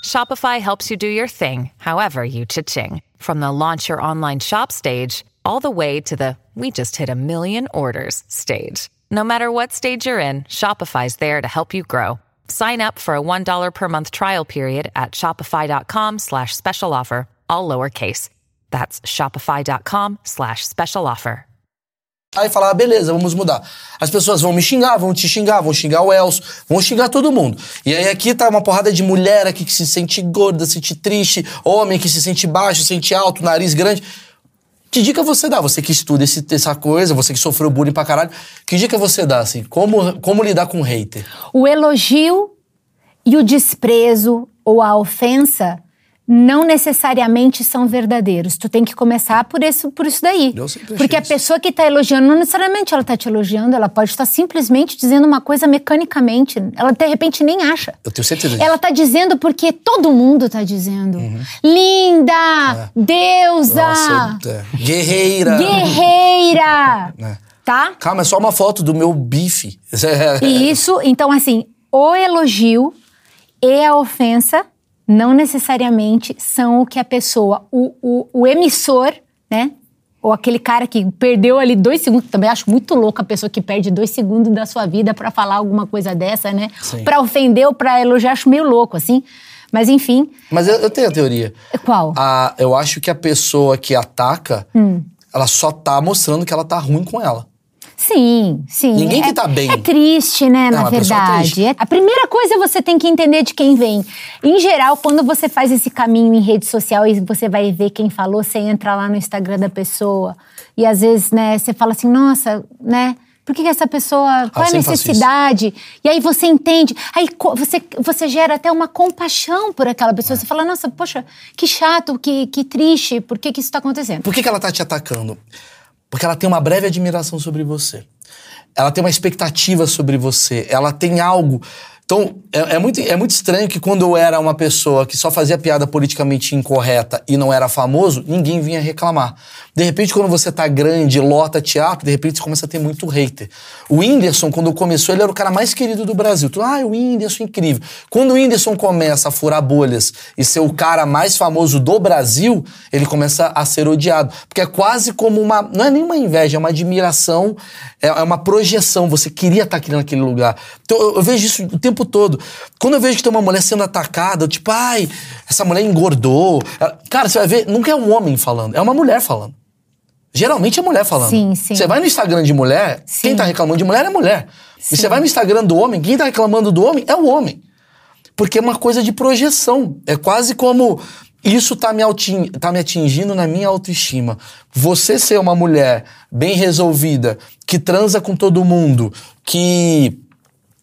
Speaker 3: Shopify helps you do your thing, however you cha-ching. From the launch your online shop stage, all the way to the we just hit a million orders stage. No matter what stage you're in, Shopify's there to help you grow. Sign up for a $1 per month trial period at shopify.com slash special offer, all lowercase. That's shopify.com slash special offer.
Speaker 2: Aí falar, ah, beleza, vamos mudar. As pessoas vão me xingar, vão te xingar, vão xingar o Elcio, vão xingar todo mundo. E aí aqui tá uma porrada de mulher aqui que se sente gorda, se sente triste, homem que se sente baixo, se sente alto, nariz grande. Que dica você dá? Você que estuda esse, essa coisa, você que sofreu bullying pra caralho, que dica você dá, assim? Como, como lidar com um hater?
Speaker 1: O elogio e o desprezo ou a ofensa não necessariamente são verdadeiros. Tu tem que começar por isso, por isso daí. Porque a pessoa que está elogiando, não necessariamente ela está te elogiando, ela pode estar simplesmente dizendo uma coisa mecanicamente. Ela de repente nem acha.
Speaker 2: Eu tenho certeza disso.
Speaker 1: Ela tá dizendo porque todo mundo tá dizendo. Linda! Deusa!
Speaker 2: Nossa, é. guerreira.
Speaker 1: Guerreira! [laughs]
Speaker 2: É.
Speaker 1: Tá?
Speaker 2: Calma, é só uma foto do meu bife.
Speaker 1: E [laughs] isso, então, assim, o elogio e a ofensa não necessariamente são o que a pessoa, o, o, o emissor, né? Ou aquele cara que perdeu ali dois segundos, também acho muito louco a pessoa que perde dois segundos da sua vida pra falar alguma coisa dessa, né? Pra ofender ou pra elogiar, acho meio louco, assim. Mas enfim,
Speaker 2: Mas eu, eu tenho a teoria.
Speaker 1: qual?
Speaker 2: A, eu acho que a pessoa que ataca,
Speaker 1: Hum.
Speaker 2: ela só tá mostrando que ela tá ruim com ela.
Speaker 1: Sim, sim.
Speaker 2: Ninguém
Speaker 1: é,
Speaker 2: que tá bem.
Speaker 1: É triste, né,
Speaker 2: Não,
Speaker 1: na
Speaker 2: é
Speaker 1: verdade.
Speaker 2: triste.
Speaker 1: É- a primeira coisa você tem que entender de quem vem. Em geral, quando você faz esse caminho em rede social e você vai ver quem falou, você entra lá no Instagram da pessoa e às vezes, né, você fala assim, nossa, né? Por que, que essa pessoa. Qual é a necessidade? E aí você entende. Aí você, você gera até uma compaixão por aquela
Speaker 2: É.
Speaker 1: pessoa. Você fala, nossa, poxa, que chato, que, que triste, por que, que isso está acontecendo?
Speaker 2: Por que, que ela tá te atacando? Porque ela tem uma breve admiração sobre você. Ela tem uma expectativa sobre você. Ela tem algo. Então, é, é muito, é muito estranho que quando eu era uma pessoa que só fazia piada politicamente incorreta e não era famoso, ninguém vinha reclamar. De repente, quando você tá grande, lota teatro, de repente você começa a ter muito hater. O Whindersson, quando começou, ele era o cara mais querido do Brasil. Tu, ah, o Whindersson, incrível. Quando o Whindersson começa a furar bolhas e ser o cara mais famoso do Brasil, ele começa a ser odiado. Porque é quase como uma. Não é nem uma inveja, é uma admiração, é, é uma projeção. Você queria estar aqui naquele lugar. Então eu, eu vejo isso o tempo todo. Quando eu vejo que tem uma mulher sendo atacada, eu tipo, ai, essa mulher engordou. Cara, você vai ver, nunca é um homem falando, é uma mulher falando. Geralmente é mulher falando.
Speaker 1: Sim, sim.
Speaker 2: Você vai no Instagram de mulher, quem
Speaker 1: Sim.
Speaker 2: tá reclamando de mulher é mulher. E
Speaker 1: Sim.
Speaker 2: você vai no Instagram do homem, quem tá reclamando do homem é o homem. Porque é uma coisa de projeção. É quase como isso tá me, tá me atingindo na minha autoestima. Você ser uma mulher bem resolvida, que transa com todo mundo, que,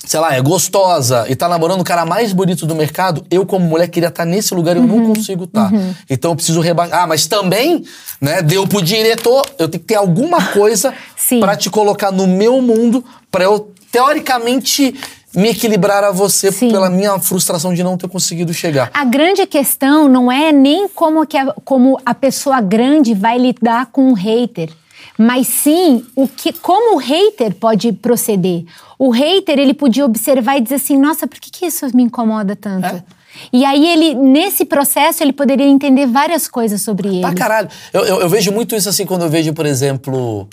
Speaker 2: sei lá, é gostosa e tá namorando o cara mais bonito do mercado, eu, como mulher, queria estar nesse lugar e eu
Speaker 1: Uhum.
Speaker 2: não consigo estar. Então eu preciso rebaixar. Ah, mas também, né, deu pro diretor, eu tenho que ter alguma coisa [laughs] pra te colocar no meu mundo, pra eu, teoricamente, me equilibrar a você
Speaker 1: Sim.
Speaker 2: pela minha frustração de não ter conseguido chegar.
Speaker 1: A grande questão não é nem como, que a, como a pessoa grande vai lidar com o hater, mas sim o que, como o hater pode proceder. O hater ele podia observar e dizer assim, nossa, por que, que isso me incomoda tanto?
Speaker 2: É.
Speaker 1: E aí ele, nesse processo, ele poderia entender várias coisas sobre ele.
Speaker 2: Pra caralho. Eu, eu, eu vejo muito isso assim quando eu vejo, por exemplo.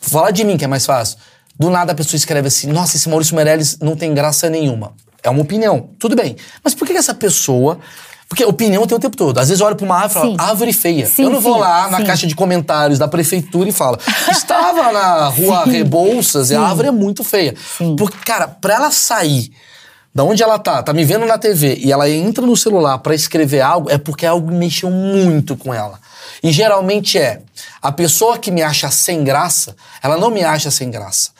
Speaker 2: Falar de mim, que é mais fácil. Do nada a pessoa escreve assim: Nossa, esse Maurício Meirelles não tem graça nenhuma. É uma opinião. Tudo bem. Mas por que essa pessoa. Porque opinião tem o tempo todo. Às vezes eu olho pra uma árvore e falo, árvore feia.
Speaker 1: Sim,
Speaker 2: eu não vou
Speaker 1: sim,
Speaker 2: lá na
Speaker 1: sim.
Speaker 2: caixa de comentários da prefeitura e falo, estava na rua. [laughs] Rebouças e a árvore é muito feia. Porque, cara, pra ela sair da onde ela tá, tá me vendo na TV e ela entra no celular pra escrever algo, é porque algo mexeu muito com ela. E geralmente é a pessoa que me acha sem graça, ela não me acha sem graça.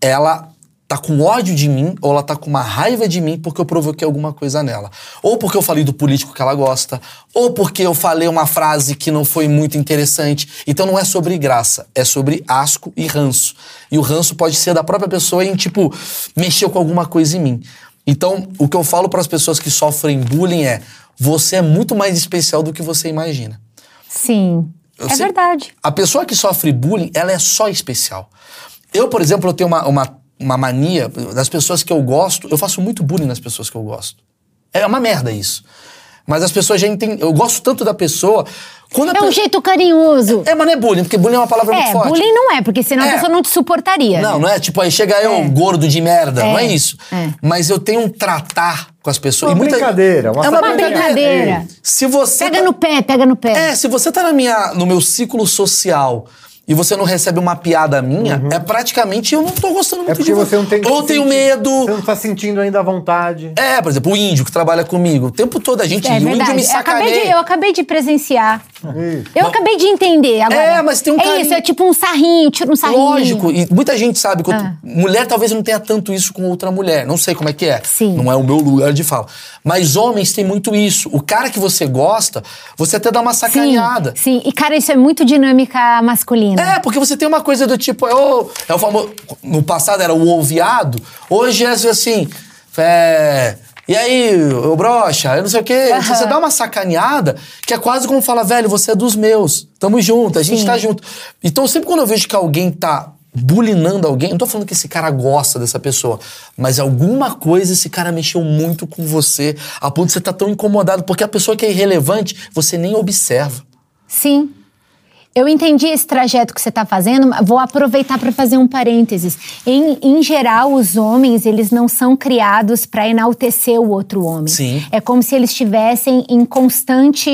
Speaker 2: Ela tá com ódio de mim ou ela tá com uma raiva de mim porque eu provoquei alguma coisa nela. Ou porque eu falei do político que ela gosta, ou porque eu falei uma frase que não foi muito interessante. Então não é sobre graça, é sobre asco e ranço. E o ranço pode ser da própria pessoa em tipo mexeu com alguma coisa em mim. Então, o que eu falo para as pessoas que sofrem bullying é: você é muito mais especial do que você imagina.
Speaker 1: Sim.
Speaker 2: Eu
Speaker 1: é
Speaker 2: sei-
Speaker 1: verdade.
Speaker 2: A pessoa que sofre bullying, ela é só especial. Eu, por exemplo, eu tenho uma, uma, uma mania das pessoas que eu gosto, eu faço muito bullying nas pessoas que eu gosto. É uma merda isso. Mas as pessoas já entendem. Eu gosto tanto da pessoa. Quando
Speaker 1: É um
Speaker 2: pe-
Speaker 1: jeito carinhoso.
Speaker 2: É, mas não é bullying, porque bullying é uma palavra muito
Speaker 1: É,
Speaker 2: forte.
Speaker 1: bullying não é, porque senão
Speaker 2: É.
Speaker 1: a pessoa não te suportaria.
Speaker 2: Não,
Speaker 1: né?
Speaker 2: não é tipo, aí chega eu,
Speaker 1: É.
Speaker 2: gordo de merda, não é
Speaker 1: É,
Speaker 2: isso.
Speaker 1: é.
Speaker 2: Mas eu tenho um tratar com as pessoas.
Speaker 4: Uma
Speaker 2: e muita-
Speaker 4: brincadeira, uma
Speaker 2: é uma
Speaker 1: Uma brincadeira.
Speaker 2: Se você.
Speaker 1: Pega
Speaker 2: tá-
Speaker 1: no pé, pega no pé.
Speaker 2: É, se você tá na minha, no meu ciclo social e você não recebe uma piada minha, é praticamente eu não tô gostando muito
Speaker 4: Uhum. É porque
Speaker 2: de
Speaker 4: você não tem.
Speaker 2: Ou eu tenho
Speaker 4: sentir-
Speaker 2: medo.
Speaker 4: Você não tá sentindo ainda a vontade.
Speaker 2: É, por exemplo, o índio que trabalha comigo. O tempo todo a gente
Speaker 1: É
Speaker 2: o índio me
Speaker 1: Eu acabei, de,
Speaker 2: sacaneia.
Speaker 1: eu acabei de presenciar.
Speaker 4: Isso.
Speaker 1: Eu acabei de entender agora.
Speaker 2: É, mas tem um
Speaker 1: É
Speaker 2: carinho.
Speaker 1: isso, é tipo um sarrinho, tira um sarrinho.
Speaker 2: Lógico, e muita gente sabe que
Speaker 1: Ah.
Speaker 2: mulher talvez não tenha tanto isso com outra mulher. Não sei como é que é.
Speaker 1: Sim.
Speaker 2: Não é o meu lugar de fala. Mas homens têm muito isso. O cara que você gosta, você até dá uma
Speaker 1: Sim,
Speaker 2: sacaneada.
Speaker 1: sim. E, cara, isso é muito dinâmica masculina.
Speaker 2: É, porque você tem uma coisa do tipo, é o, é o famoso. No passado era o ouviado, hoje é assim. É, e aí, ô brocha, eu não sei o quê.
Speaker 1: Aham.
Speaker 2: Você dá uma sacaneada que é quase como falar, velho, você é dos meus. Tamo junto, a gente
Speaker 1: Sim.
Speaker 2: tá junto. Então, sempre quando eu vejo que alguém tá bulinando alguém, não tô falando que esse cara gosta dessa pessoa, mas alguma coisa esse cara mexeu muito com você, a ponto de você tá tão incomodado, porque a pessoa que é irrelevante, você nem observa.
Speaker 1: Sim. Eu entendi esse trajeto que você está fazendo, vou aproveitar para fazer um parênteses. Em, em geral, os homens, eles não são criados para enaltecer o outro homem.
Speaker 2: Sim.
Speaker 1: É como se eles estivessem em constante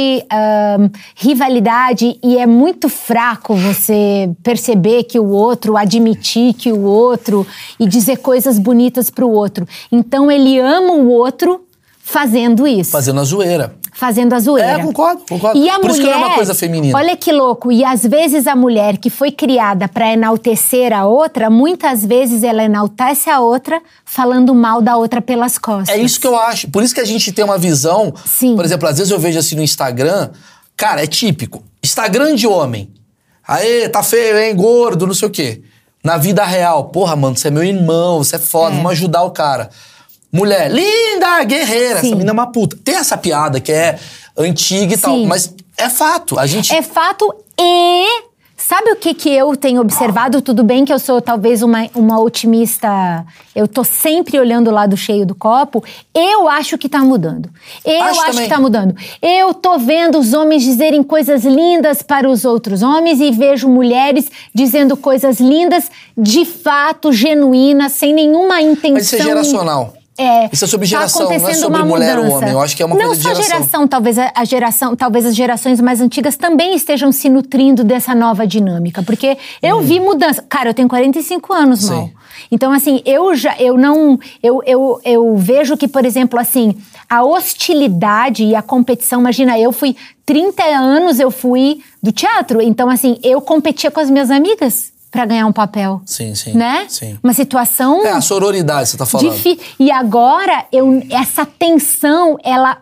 Speaker 1: rivalidade e é muito fraco você perceber que o outro, admitir que o outro e dizer coisas bonitas para o outro. Então, ele ama o outro fazendo isso
Speaker 2: Fazendo a zoeira.
Speaker 1: Fazendo a zoeira.
Speaker 2: É, concordo, concordo.
Speaker 1: E a
Speaker 2: Por
Speaker 1: mulher,
Speaker 2: isso que não é uma coisa feminina.
Speaker 1: Olha que louco. E às vezes a mulher que foi criada para enaltecer a outra, muitas vezes ela enaltece a outra falando mal da outra pelas costas.
Speaker 2: É isso que eu acho. Por isso que a gente tem uma visão.
Speaker 1: Sim.
Speaker 2: Por exemplo, às vezes eu vejo assim no Instagram. Cara, é típico. Instagram de homem. Aê, tá feio, hein? Gordo, não sei o quê. Na vida real, porra, mano, você é meu irmão, você é foda,
Speaker 1: É.
Speaker 2: vamos ajudar o cara. Mulher, linda, guerreira,
Speaker 1: Sim.
Speaker 2: essa menina é uma puta. Tem essa piada que é antiga e tal,
Speaker 1: Sim.
Speaker 2: mas é fato. A gente.
Speaker 1: É fato e sabe o que que eu tenho observado? Tudo bem que eu sou talvez uma, uma otimista, eu tô sempre olhando o lado cheio do copo. Eu acho que tá mudando. Eu
Speaker 2: Acho
Speaker 1: acho, que tá mudando. Eu tô vendo os homens dizerem coisas lindas para os outros homens e vejo mulheres dizendo coisas lindas, de fato, genuínas, sem nenhuma intenção.
Speaker 2: Mas isso é geracional.
Speaker 1: É,
Speaker 2: Isso é sobre
Speaker 1: tá
Speaker 2: geração, não é sobre
Speaker 1: uma
Speaker 2: mulher ou
Speaker 1: mudança.
Speaker 2: homem. Eu acho que é uma
Speaker 1: não
Speaker 2: coisa de
Speaker 1: só
Speaker 2: geração.
Speaker 1: geração, talvez a, a geração, talvez as gerações mais antigas também estejam se nutrindo dessa nova dinâmica, porque eu vi mudança. Cara, eu tenho 45 anos, mal. Então assim, eu já eu não eu, eu, eu vejo que, por exemplo, assim, a hostilidade e a competição, imagina, eu fui 30 anos eu fui do teatro, então assim, eu competia com as minhas amigas pra ganhar um papel.
Speaker 2: Sim, sim,
Speaker 1: Né?
Speaker 2: sim.
Speaker 1: Uma situação
Speaker 2: É a sororidade, você tá falando.
Speaker 1: Difi- E agora, eu, essa tensão, ela.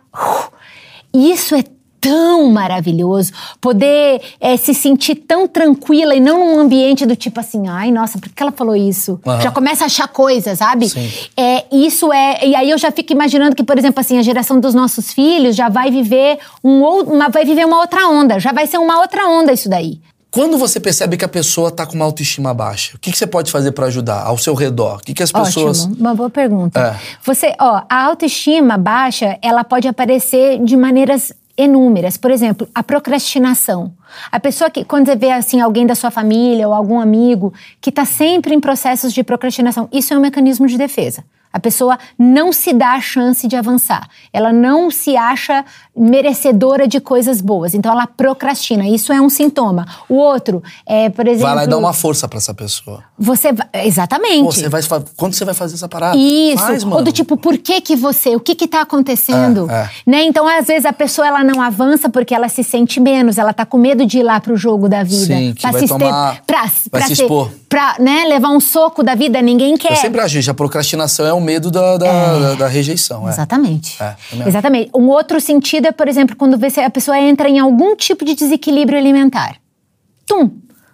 Speaker 1: Isso é tão maravilhoso. Poder eh, se sentir tão tranquila e não num ambiente do tipo assim, ai, nossa, por que ela falou isso?
Speaker 2: Aham.
Speaker 1: Já começa a achar coisas, sabe?
Speaker 2: Sim.
Speaker 1: É, isso é. E aí eu já fico imaginando que, por exemplo, assim, a geração dos nossos filhos já vai viver um ou- uma, vai viver uma outra onda. Já vai ser uma outra onda isso daí.
Speaker 2: Quando você percebe que a pessoa tá com uma autoestima baixa, o que, que você pode fazer pra ajudar ao seu redor? O que, que as pessoas.
Speaker 1: Ótimo, uma boa pergunta.
Speaker 2: É.
Speaker 1: Você, ó, a autoestima baixa, ela pode aparecer de maneiras inúmeras. Por exemplo, a procrastinação. A pessoa que, quando você vê assim alguém da sua família ou algum amigo que está sempre em processos de procrastinação, isso é um mecanismo de defesa. A pessoa não se dá a chance de avançar. Ela não se acha merecedora de coisas boas. Então ela procrastina. Isso é um sintoma. O outro é, por exemplo.
Speaker 2: Vai lá e dá uma força pra essa pessoa.
Speaker 1: Você vai- exatamente.
Speaker 2: Pô, você vai, quando você vai fazer essa parada?
Speaker 1: Isso.
Speaker 2: Faz,
Speaker 1: Ou
Speaker 2: mano.
Speaker 1: do tipo, por que que você? O que que tá acontecendo?
Speaker 2: É, é.
Speaker 1: Né? Então, às vezes, a pessoa ela não avança porque ela se sente menos, ela tá com medo de ir lá pro jogo da vida.
Speaker 2: Sim, que
Speaker 1: pra
Speaker 2: vai
Speaker 1: se
Speaker 2: tomar-
Speaker 1: ter- pra, pra
Speaker 2: se expor.
Speaker 1: Pra, né, levar um soco da vida, ninguém quer.
Speaker 2: Eu sempre acho, gente, a procrastinação é o medo da, da, da- da rejeição. É.
Speaker 1: Exatamente.
Speaker 2: É, acho.
Speaker 1: Exatamente. Um outro sentido é, por exemplo, quando você, a pessoa entra em algum tipo de desequilíbrio alimentar. Tum!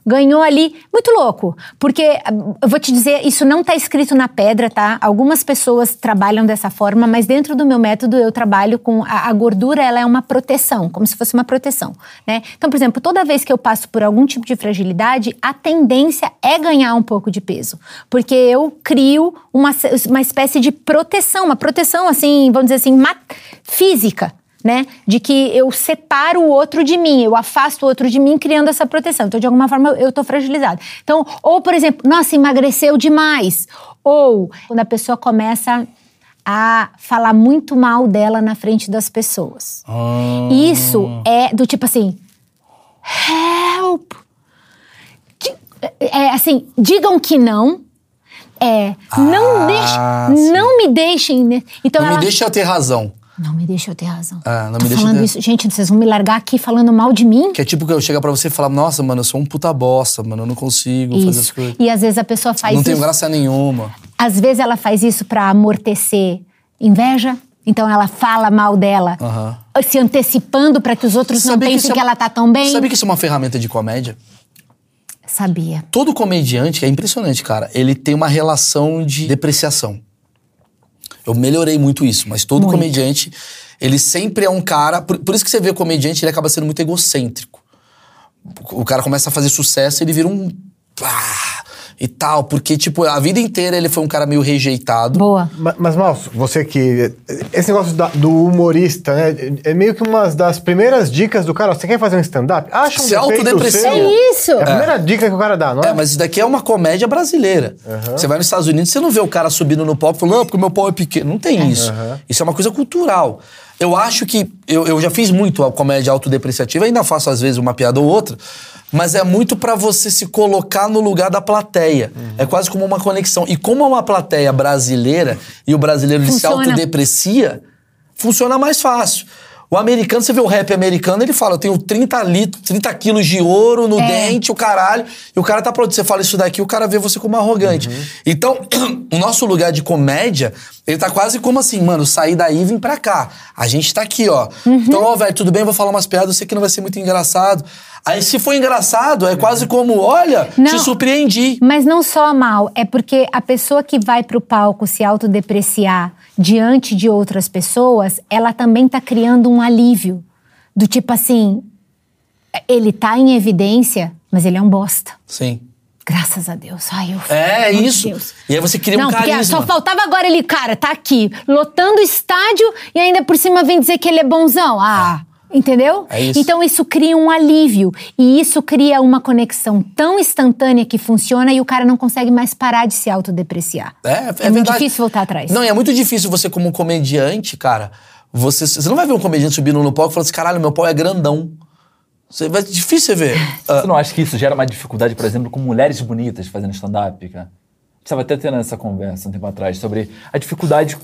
Speaker 1: Ganhou ali, muito louco. Porque, ah, eu vou te dizer, isso não está escrito na pedra, tá? Algumas pessoas trabalham dessa forma, mas dentro do meu método eu trabalho com. A, a gordura, ela é uma proteção, como se fosse uma proteção, né? Então, por exemplo, toda vez que eu passo por algum tipo de fragilidade, a tendência é ganhar um pouco de peso. Porque eu crio uma, uma espécie de proteção, uma proteção, assim, vamos dizer assim, física né? De que eu separo o outro de mim, eu afasto o outro de mim, criando essa proteção. Então, de alguma forma, eu- tô fragilizada. Então, ou, por exemplo, nossa, emagreceu demais. Ou quando a pessoa começa a falar muito mal dela na frente das pessoas.
Speaker 2: Ah.
Speaker 1: Isso é do tipo assim, help! Di- É assim, digam que não. É, não
Speaker 2: Ah,
Speaker 1: deixe,
Speaker 2: sim.
Speaker 1: não me deixem. né? Então
Speaker 2: Não
Speaker 1: ela,
Speaker 2: me deixa eu ter razão.
Speaker 1: Não me deixa eu ter razão.
Speaker 2: Ah, não
Speaker 1: Tô
Speaker 2: me deixa
Speaker 1: falando
Speaker 2: ter-
Speaker 1: isso. Gente, vocês vão me largar aqui falando mal de mim?
Speaker 2: Que é tipo que eu chegar pra você e falar, nossa, mano, eu sou um puta bosta, mano, eu não consigo fazer as
Speaker 1: Isso.
Speaker 2: coisas.
Speaker 1: E às vezes a pessoa faz
Speaker 2: Não
Speaker 1: isso.
Speaker 2: tenho graça nenhuma.
Speaker 1: Às vezes ela faz isso pra amortecer inveja. Então ela fala mal dela,
Speaker 2: Aham.
Speaker 1: se antecipando pra que os outros não
Speaker 2: Sabe
Speaker 1: pensem
Speaker 2: isso é
Speaker 1: que, ela tá tão bem.
Speaker 2: Sabe que isso é uma ferramenta de comédia?
Speaker 1: Sabia.
Speaker 2: Todo comediante, é impressionante, cara, ele tem uma relação de depreciação. Eu melhorei muito isso, mas todo
Speaker 1: Muito.
Speaker 2: comediante, ele sempre é um cara. Por, por isso que você vê o comediante, ele acaba sendo muito egocêntrico. O cara começa a fazer sucesso, ele vira um. pá, e tal, porque, tipo, a vida inteira ele foi um cara meio rejeitado.
Speaker 1: Boa.
Speaker 4: Ma- Mas, Malso, você que. Esse negócio da- do humorista, né? É meio que uma das primeiras dicas do cara. Você quer fazer um stand-up? Acha um
Speaker 2: Se autodeprecia.
Speaker 4: seu.
Speaker 1: É isso.
Speaker 4: É a primeira dica que o cara dá, não é?
Speaker 2: É, mas isso daqui é uma comédia brasileira. Você vai nos Estados Unidos, você não vê o cara subindo no palco falando, não, porque o meu pau é pequeno. Não tem isso. Isso é uma coisa cultural. Eu acho que. Eu, eu já fiz muito a comédia autodepreciativa, ainda faço às vezes uma piada ou outra, mas é muito pra você se colocar no lugar da plateia. É quase como uma conexão. E como é uma plateia brasileira e o brasileiro se autodeprecia, funciona mais fácil. O americano, você vê o rap americano, ele fala, eu tenho 30 litros, 30 quilos de ouro no
Speaker 1: É.
Speaker 2: dente, o caralho, e o cara tá pronto. Você fala isso daqui, o cara vê você como arrogante. Então, [clears throat] o nosso lugar de comédia, ele tá quase como assim, mano, sair daí e vim pra cá. A gente tá aqui, ó. Então, ó, velho, tudo bem, vou falar umas piadas, eu sei que não vai ser muito engraçado. Aí, se for engraçado, é quase como, olha,
Speaker 1: Não.
Speaker 2: te surpreendi.
Speaker 1: Mas não só mal, é porque a pessoa que vai pro palco se autodepreciar diante de outras pessoas, ela também tá criando um alívio. Do tipo assim, ele tá em evidência, mas ele é um bosta.
Speaker 2: Sim.
Speaker 1: Graças a Deus. Ai, eu
Speaker 2: É, isso.
Speaker 1: Deus.
Speaker 2: E aí você cria
Speaker 1: Não,
Speaker 2: um
Speaker 1: porque
Speaker 2: carisma.
Speaker 1: só faltava agora ele, cara, tá aqui, lotando o estádio e ainda por cima vem dizer que ele é bonzão. Ah, entendeu?
Speaker 2: É isso.
Speaker 1: Então isso cria um alívio. E isso cria uma conexão tão instantânea que funciona e o cara não consegue mais parar de se autodepreciar.
Speaker 2: É, é,
Speaker 1: É muito
Speaker 2: verdade.
Speaker 1: difícil voltar atrás.
Speaker 2: Não, e é muito difícil você, como comediante, cara. Você, você não vai ver um comediante subindo no palco e falando assim: caralho, meu pau é grandão. Você, vai, difícil você ver. [laughs]
Speaker 5: Você não acha que isso gera uma dificuldade, por exemplo, com mulheres bonitas fazendo stand-up, cara? Estava até tendo essa conversa um tempo atrás sobre a dificuldade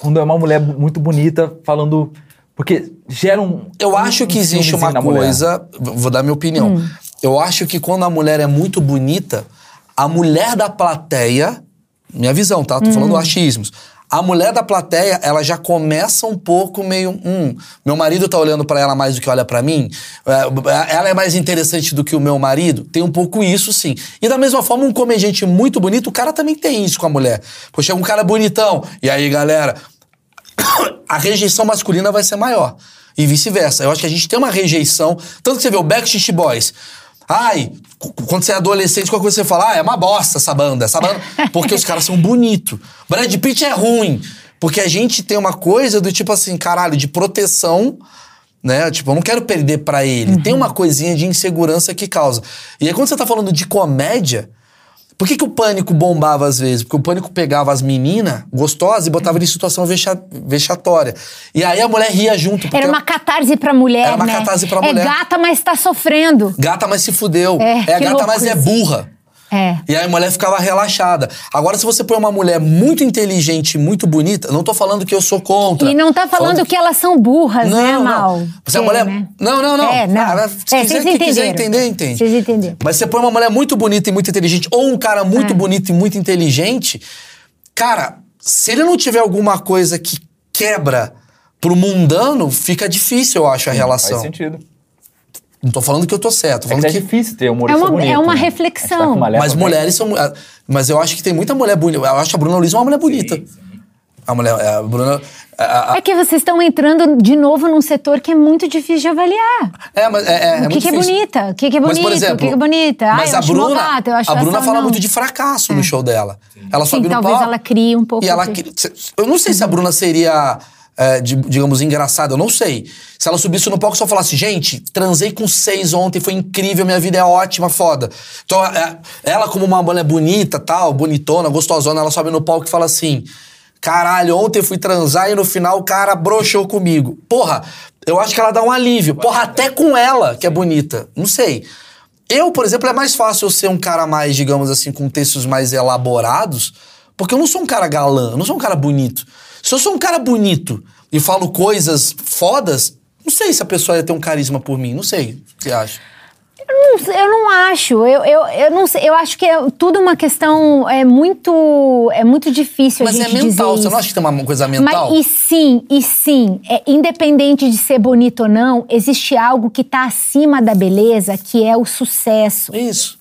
Speaker 5: quando é uma mulher muito bonita falando. Porque gera um.
Speaker 2: eu
Speaker 5: um-
Speaker 2: acho que
Speaker 5: um
Speaker 2: existe uma coisa. Vou dar minha opinião.
Speaker 1: Hum.
Speaker 2: Eu acho que quando a mulher é muito bonita, a mulher da plateia. Minha visão, tá? Tô
Speaker 1: Hum.
Speaker 2: falando achismos. A mulher da plateia, ela já começa um pouco meio. Hum, meu marido tá olhando pra ela mais do que olha pra mim. É, ela é mais interessante do que o meu marido. Tem um pouco isso, sim. E da mesma forma, um comediante muito bonito, o cara também tem isso com a mulher. Pô, chega um cara bonitão. E aí, galera, [coughs] a rejeição masculina vai ser maior. E vice-versa. Eu acho que a gente tem uma rejeição. Tanto que você vê o Backstreet Boys. Ai, quando você é adolescente, qualquer coisa você fala, ah, é uma bosta essa banda, essa banda. [laughs] Porque os caras são bonitos. Brad Pitt é ruim. Porque a gente tem uma coisa do tipo assim, caralho, de proteção, né? Tipo, eu não quero perder pra ele. Tem uma coisinha de insegurança que causa. E aí, quando você tá falando de comédia, por que, que o pânico bombava às vezes? Porque o pânico pegava as meninas gostosas e botava em situação vexa- vexatória. E aí a mulher ria junto.
Speaker 1: Era uma catarse pra mulher,
Speaker 2: Era uma
Speaker 1: né?
Speaker 2: catarse pra
Speaker 1: É
Speaker 2: mulher.
Speaker 1: gata, mas tá sofrendo.
Speaker 2: Gata, mas se fudeu.
Speaker 1: É, que
Speaker 2: gata, mas é
Speaker 1: isso.
Speaker 2: burra.
Speaker 1: É.
Speaker 2: E aí a mulher ficava relaxada. Agora, se você põe uma mulher muito inteligente, muito bonita, não tô falando que eu sou contra.
Speaker 1: E não tá falando que elas são burras, né,
Speaker 2: não,
Speaker 1: Mal?
Speaker 2: não. Você é
Speaker 1: Tem,
Speaker 2: mulher.
Speaker 1: né?
Speaker 2: Não, não, não.
Speaker 1: É, não.
Speaker 2: Ah,
Speaker 1: É,
Speaker 2: se quiser,
Speaker 1: vocês
Speaker 2: quem quiser entender, entende.
Speaker 1: Vocês entenderam.
Speaker 2: Mas você põe uma mulher muito bonita e muito inteligente, ou um cara muito
Speaker 1: É.
Speaker 2: bonito e muito inteligente, cara, se ele não tiver alguma coisa que quebra pro mundano, fica difícil, eu acho, a relação.
Speaker 5: Faz sentido.
Speaker 2: Não tô falando que eu tô certo, tô
Speaker 5: É
Speaker 2: falando
Speaker 5: que é
Speaker 2: que
Speaker 5: difícil ter humorista
Speaker 1: É uma-
Speaker 5: bonito.
Speaker 1: é uma
Speaker 5: né?
Speaker 1: reflexão.
Speaker 5: Tá uma
Speaker 2: Mas
Speaker 5: bem-
Speaker 2: mulheres são. ah, Mas eu acho que tem muita mulher bonita. Eu acho que a Bruna Luiz é uma mulher bonita. A mulher. A Bruna. a- a-
Speaker 1: É que vocês estão entrando de novo num setor que é muito difícil de avaliar.
Speaker 2: é, mas é, é, é
Speaker 1: o que, que é bonita? O que, que é
Speaker 2: Mas,
Speaker 1: bonito?
Speaker 2: por exemplo,
Speaker 1: o que, que é bonita? Ai,
Speaker 2: Mas
Speaker 1: eu
Speaker 2: a Bruna,
Speaker 1: acho
Speaker 2: a Bruna fala
Speaker 1: não.
Speaker 2: muito de fracasso no show dela. Ela
Speaker 1: Sim,
Speaker 2: sobe no
Speaker 1: talvez
Speaker 2: palco.
Speaker 1: ela crie um pouco
Speaker 2: E ela,
Speaker 1: de-
Speaker 2: cri- eu não sei se a Bruna seria, é, de- digamos, engraçada. Eu não sei. Se ela subisse no palco e só falasse, gente, transei com seis ontem, foi incrível, minha vida é ótima, foda. Então, é, ela como uma mulher bonita, tal, bonitona, gostosona, ela sobe no palco e fala assim, caralho, ontem fui transar e no final o cara broxou comigo. Porra, eu acho que ela dá um alívio. Porra, até com ela, que é bonita. Não sei. Eu, por exemplo, é mais fácil eu ser um cara mais, digamos assim, com textos mais elaborados, porque eu não sou um cara galã, eu não sou um cara bonito. Se eu sou um cara bonito e falo coisas fodas, não sei se a pessoa ia ter um carisma por mim, não sei. O que você acha?
Speaker 1: Não sei, Eu não acho. Eu, eu, eu não sei. Eu acho que é tudo uma questão é muito é muito difícil
Speaker 2: Mas
Speaker 1: a
Speaker 2: é
Speaker 1: gente
Speaker 2: mental,
Speaker 1: dizer
Speaker 2: você não acha que tem uma coisa mental?
Speaker 1: Mas e sim, e sim, é, independente de ser bonito ou não, existe algo que está acima da beleza, que é o sucesso.
Speaker 2: Isso.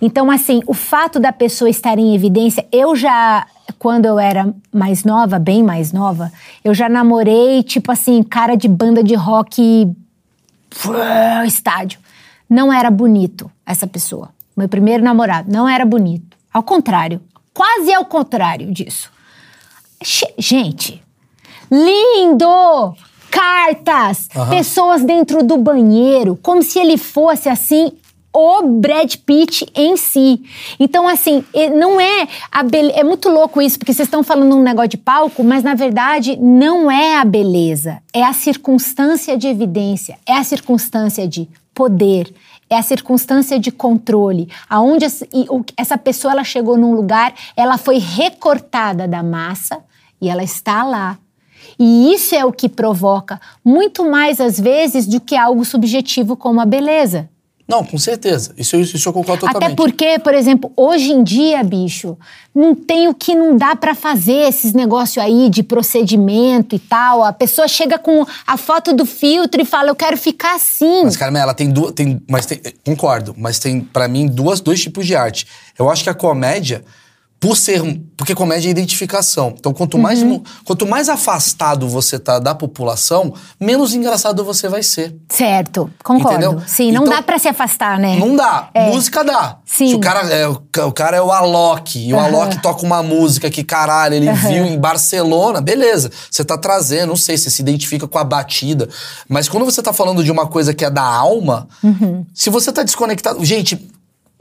Speaker 1: Então, assim, o fato da pessoa estar em evidência, eu já, quando eu era mais nova, bem mais nova, eu já namorei, tipo assim, cara de banda de rock estádio. Não era bonito essa pessoa. Meu primeiro namorado não era bonito. Ao contrário, quase ao contrário disso. Gente, lindo! Cartas, pessoas dentro do banheiro, como se ele fosse assim o Brad Pitt em si. Então, assim, não é a bele... É muito louco isso, porque vocês estão falando um negócio de palco, mas na verdade não é a beleza, é a circunstância de evidência, é a circunstância de poder, é a circunstância de controle, aonde essa pessoa ela chegou num lugar, ela foi recortada da massa e ela está lá. E isso é o que provoca muito mais às vezes do que algo subjetivo como a beleza.
Speaker 2: Não, com certeza. Isso, eu- isso eu concordo totalmente.
Speaker 1: Até porque, por exemplo, hoje em dia, bicho, não tem o que não dá pra fazer esses negócios aí de procedimento e tal. A pessoa chega com a foto do filtro e fala, eu quero ficar assim.
Speaker 2: Mas, Carmela, ela tem duas. Tem, mas tem, concordo, mas tem, pra mim, duas, dois tipos de arte. Eu acho que a comédia, por ser. Porque comédia é identificação. Então, quanto mais,
Speaker 1: Uhum.
Speaker 2: quanto mais afastado você tá da população, menos engraçado você vai ser.
Speaker 1: Certo, concordo.
Speaker 2: Entendeu?
Speaker 1: Sim, não
Speaker 2: Então,
Speaker 1: dá pra se afastar, né?
Speaker 2: Não dá.
Speaker 1: É.
Speaker 2: Música dá.
Speaker 1: Sim.
Speaker 2: Se o cara é o, ca- o cara é o Alok, e o
Speaker 1: Aham.
Speaker 2: Alok toca uma música que, caralho, ele viu em Barcelona, beleza. Você tá trazendo, não sei, você se identifica com a batida. Mas quando você tá falando de uma coisa que é da alma,
Speaker 1: Uhum.
Speaker 2: se você tá desconectado. Gente,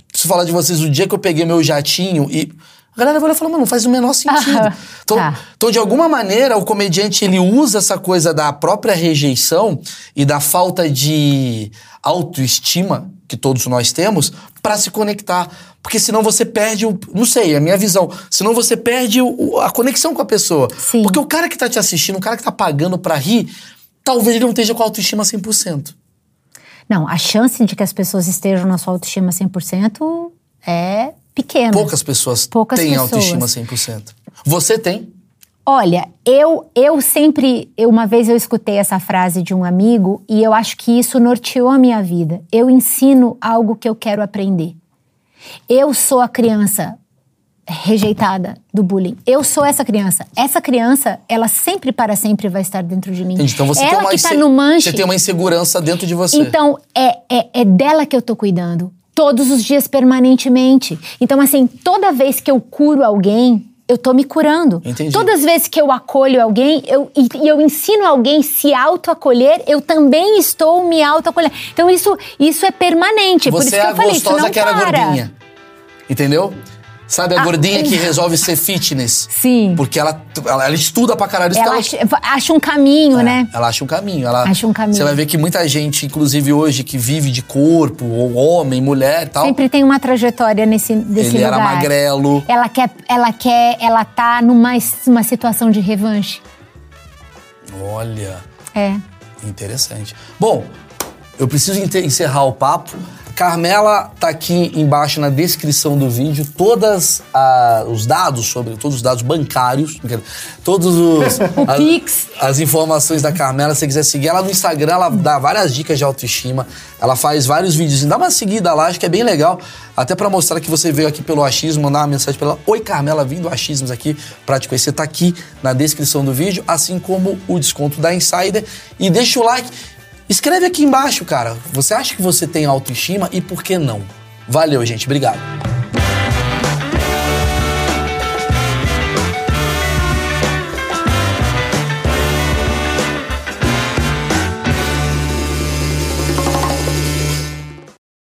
Speaker 2: preciso falar de vocês, o dia que eu peguei meu jatinho e. A galera vai olhar e falar, mano, não faz o menor sentido.
Speaker 1: Aham. [laughs]
Speaker 2: Então,
Speaker 1: Tá.
Speaker 2: então, de alguma maneira, o comediante ele usa essa coisa da própria rejeição e da falta de autoestima que todos nós temos pra se conectar. Porque senão você perde o. Não sei, é a minha visão. Senão você perde o- a conexão com a pessoa.
Speaker 1: Sim.
Speaker 2: Porque o cara que tá te assistindo, o cara que tá pagando pra rir, talvez ele não esteja com a autoestima 100%.
Speaker 1: Não, a chance de que as pessoas estejam na sua autoestima 100% é
Speaker 2: Poucas pessoas
Speaker 1: Poucas
Speaker 2: têm
Speaker 1: pessoas.
Speaker 2: autoestima 100%. Você tem?
Speaker 1: Olha, eu, eu sempre. Uma vez eu escutei essa frase de um amigo e eu acho que isso norteou a minha vida. Eu ensino algo que eu quero aprender. Eu sou a criança rejeitada do bullying. Eu sou essa criança. Essa criança, ela sempre para sempre vai estar dentro de mim.
Speaker 2: Então você
Speaker 1: ela
Speaker 2: tem uma
Speaker 1: que tá no manche.
Speaker 2: Você tem uma insegurança dentro de você.
Speaker 1: Então, é, é, é dela que eu tô cuidando. Todos os dias, permanentemente. Então, assim, toda vez que eu curo alguém, eu tô me curando.
Speaker 2: Entendi.
Speaker 1: Todas as vezes que eu acolho alguém eu, e, eu ensino alguém se autoacolher, eu também estou me autoacolhendo. Então, isso, isso é permanente. Por
Speaker 2: Você
Speaker 1: isso
Speaker 2: é
Speaker 1: que eu falei, isso não
Speaker 2: que era
Speaker 1: para.
Speaker 2: gordinha. Entendeu? Sabe a
Speaker 1: Ah,
Speaker 2: gordinha que resolve ser fitness?
Speaker 1: Sim.
Speaker 2: Porque ela, ela, ela estuda pra caralho. Isso
Speaker 1: Ela
Speaker 2: que
Speaker 1: acha, acha um caminho,
Speaker 2: É,
Speaker 1: né?
Speaker 2: Ela acha um caminho. Ela,
Speaker 1: Acha um caminho.
Speaker 2: Você vai ver que muita gente, inclusive hoje, que vive de corpo, ou homem, mulher e tal.
Speaker 1: Sempre tem uma trajetória nesse desse
Speaker 2: Ele era
Speaker 1: lugar.
Speaker 2: magrelo.
Speaker 1: Ela quer, ela quer, ela tá numa uma situação de revanche.
Speaker 2: Olha,
Speaker 1: É.
Speaker 2: interessante. Bom, eu preciso encerrar o papo. Carmela tá aqui embaixo na descrição do vídeo todas ah, os dados sobre todos os dados bancários, todos os [laughs] as,
Speaker 1: Pix.
Speaker 2: as informações da Carmela. Se você quiser seguir ela no Instagram, ela dá várias dicas de autoestima. Ela faz vários vídeos. Dá uma seguida lá, acho que é bem legal. Até pra mostrar que você veio aqui pelo achismo, mandar uma mensagem pra ela. Oi, Carmela, vim do achismos aqui pra te conhecer. Tá aqui na descrição do vídeo, assim como o desconto da Insider. E deixa o like. Escreve aqui embaixo, cara. Você acha que você tem autoestima e por que não? Valeu, gente. Obrigado.